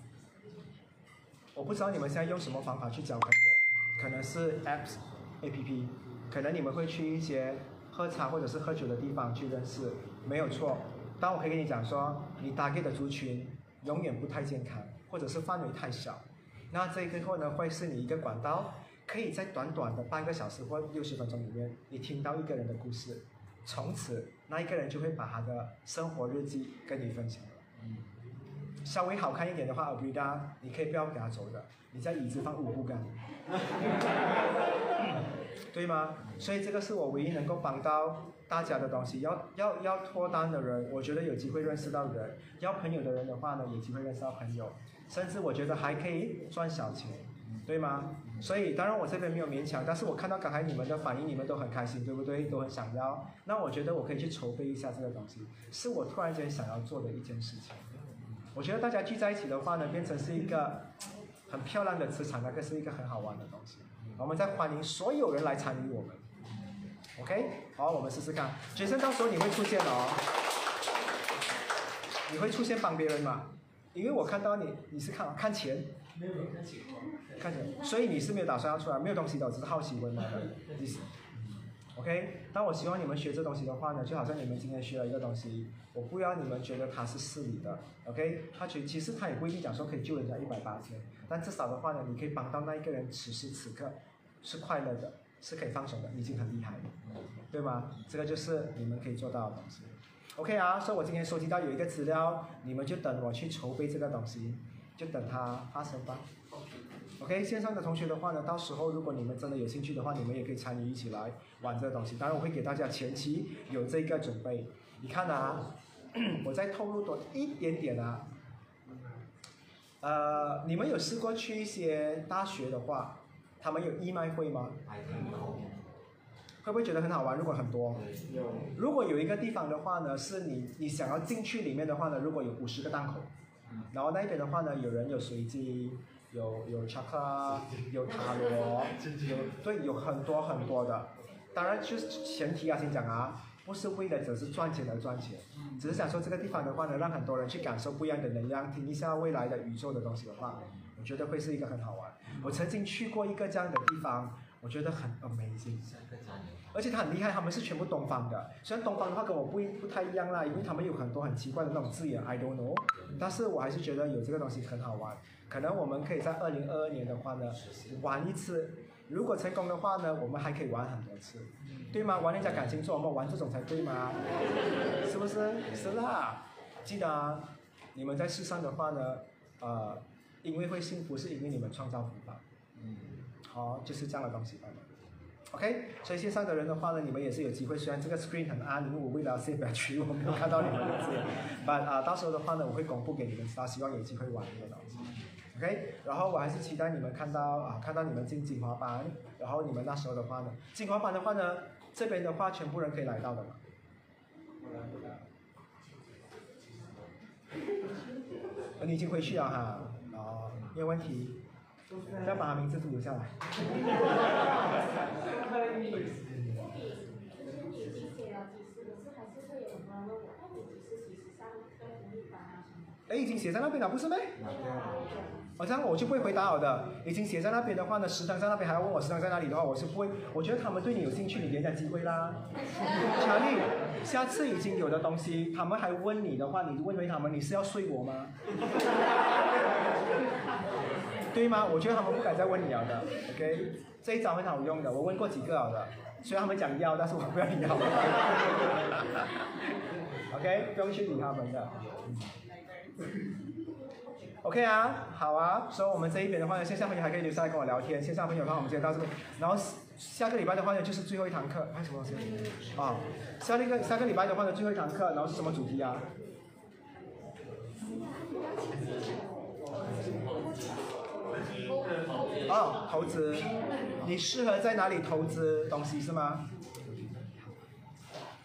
我不知道你们现在用什么方法去交朋友，可能是 apps、app，可能你们会去一些喝茶或者是喝酒的地方去认识，没有错。但我可以跟你讲说，你搭个的族群永远不太健康，或者是范围太小。那这个后呢，会是你一个管道，可以在短短的半个小时或六十分钟里面，你听到一个人的故事，从此那一个人就会把他的生活日记跟你分享了。稍微好看一点的话 a b r i d a 你可以不要给他走的，你在椅子放五步杆，(laughs) 对吗？所以这个是我唯一能够帮到大家的东西。要要要脱单的人，我觉得有机会认识到人；要朋友的人的话呢，有机会认识到朋友，甚至我觉得还可以赚小钱，对吗？所以当然我这边没有勉强，但是我看到刚才你们的反应，你们都很开心，对不对？都很想要。那我觉得我可以去筹备一下这个东西，是我突然间想要做的一件事情。我觉得大家聚在一起的话呢，变成是一个很漂亮的磁场，那个是一个很好玩的东西。我们在欢迎所有人来参与我们。OK，好，我们试试看。学生到时候你会出现哦，你会出现帮别人吗？因为我看到你，你是看看钱，没有看钱。看钱，所以你是没有打算要出来，没有东西的，我只是好奇问嘛。你 (laughs) 是 OK，但我希望你们学这东西的话呢，就好像你们今天学了一个东西，我不要你们觉得它是事理的，OK？它其其实它也不一定讲说可以救人家一百八千，但至少的话呢，你可以帮到那一个人此时此刻是快乐的，是可以放手的，已经很厉害了，对吗？这个就是你们可以做到的东西。OK 啊，所以我今天收集到有一个资料，你们就等我去筹备这个东西，就等它发生吧，OK。OK，线上的同学的话呢，到时候如果你们真的有兴趣的话，你们也可以参与一起来玩这个东西。当然，我会给大家前期有这个准备。你看啊，(clears throat) 我再透露多一点点啊。呃，你们有试过去一些大学的话，他们有义卖会吗？会不会觉得很好玩？如果很多，有如果有一个地方的话呢，是你你想要进去里面的话呢，如果有五十个档口，然后那边的话呢，有人有随机，有有查克，有塔罗，(laughs) 有对，有很多很多的。当然就是前提啊，先讲啊，不是为了只是赚钱而赚钱，只是想说这个地方的话呢，让很多人去感受不一样的能量，听一下未来的宇宙的东西的话，我觉得会是一个很好玩。我曾经去过一个这样的地方，我觉得很 amazing。而且他很厉害，他们是全部东方的。虽然东方的话跟我不一不太一样啦，因为他们有很多很奇怪的那种字眼，I don't know。但是我还是觉得有这个东西很好玩。可能我们可以在二零二二年的话呢，玩一次。如果成功的话呢，我们还可以玩很多次，对吗？玩人家感情做，我们玩这种才对吗？是不是？是啦。记得啊，你们在世上的话呢，呃，因为会幸福，是因为你们创造福报。嗯。好，就是这样的东西吧。OK，所以线上的人的话呢，你们也是有机会。虽然这个 screen 很暗，因为我为了 save (laughs) battery，我没有看到你们的字。但啊、到时候的话呢，我会公布给你们知道，希望有机会玩这个东西。OK，然后我还是期待你们看到啊，看到你们进精华班，然后你们那时候的话呢，精华班的话呢，这边的话全部人可以来到的嘛。(laughs) 你已经回去了哈，哦，没有问题，再把名字留下来。哎，已经写在那边了，不是？好像、我就不会回答我的。已经写在那边的话呢，食堂在那边，还要问我食堂在哪里的话，我是不会。我觉得他们对你有兴趣，你给人家机会啦。强力，下次已经有的东西，他们还问你的话，你问回他们，你是要睡我吗？对吗？我觉得他们不敢再问你了的。OK，这一招很好用的，我问过几个好的，虽然他们讲要，但是我不要理他们。(laughs) OK，不用去理他们的。OK 啊，好啊，所以我们这一边的话呢，线上朋友还可以留下来跟我聊天。线上朋友的话，我们今天到这边，然后下个礼拜的话呢，就是最后一堂课，还有什么东西？啊，下那个下个礼拜的话呢，最后一堂课，然后是什么主题啊？哦，投资，你适合在哪里投资东西是吗？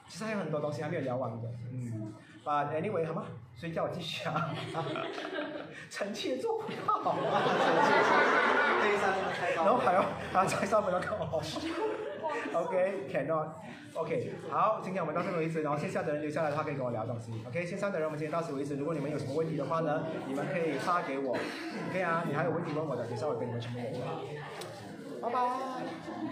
其实还有很多东西还没有聊完的，嗯，But anyway，好吗？所以叫我继续 (laughs) 啊，臣妾做不到，(laughs) 对上那个菜刀。然后还要还要再上面那个哦，OK，cannot。OK，好，今天我们到这里为止，然后线下的人留下来的话可以跟我聊东西。OK，线上的人我们今天到此为止。如果你们有什么问题的话呢，你们可以发给我。OK 啊，你还有问题问我的，等一下我跟你们全部问。拜拜。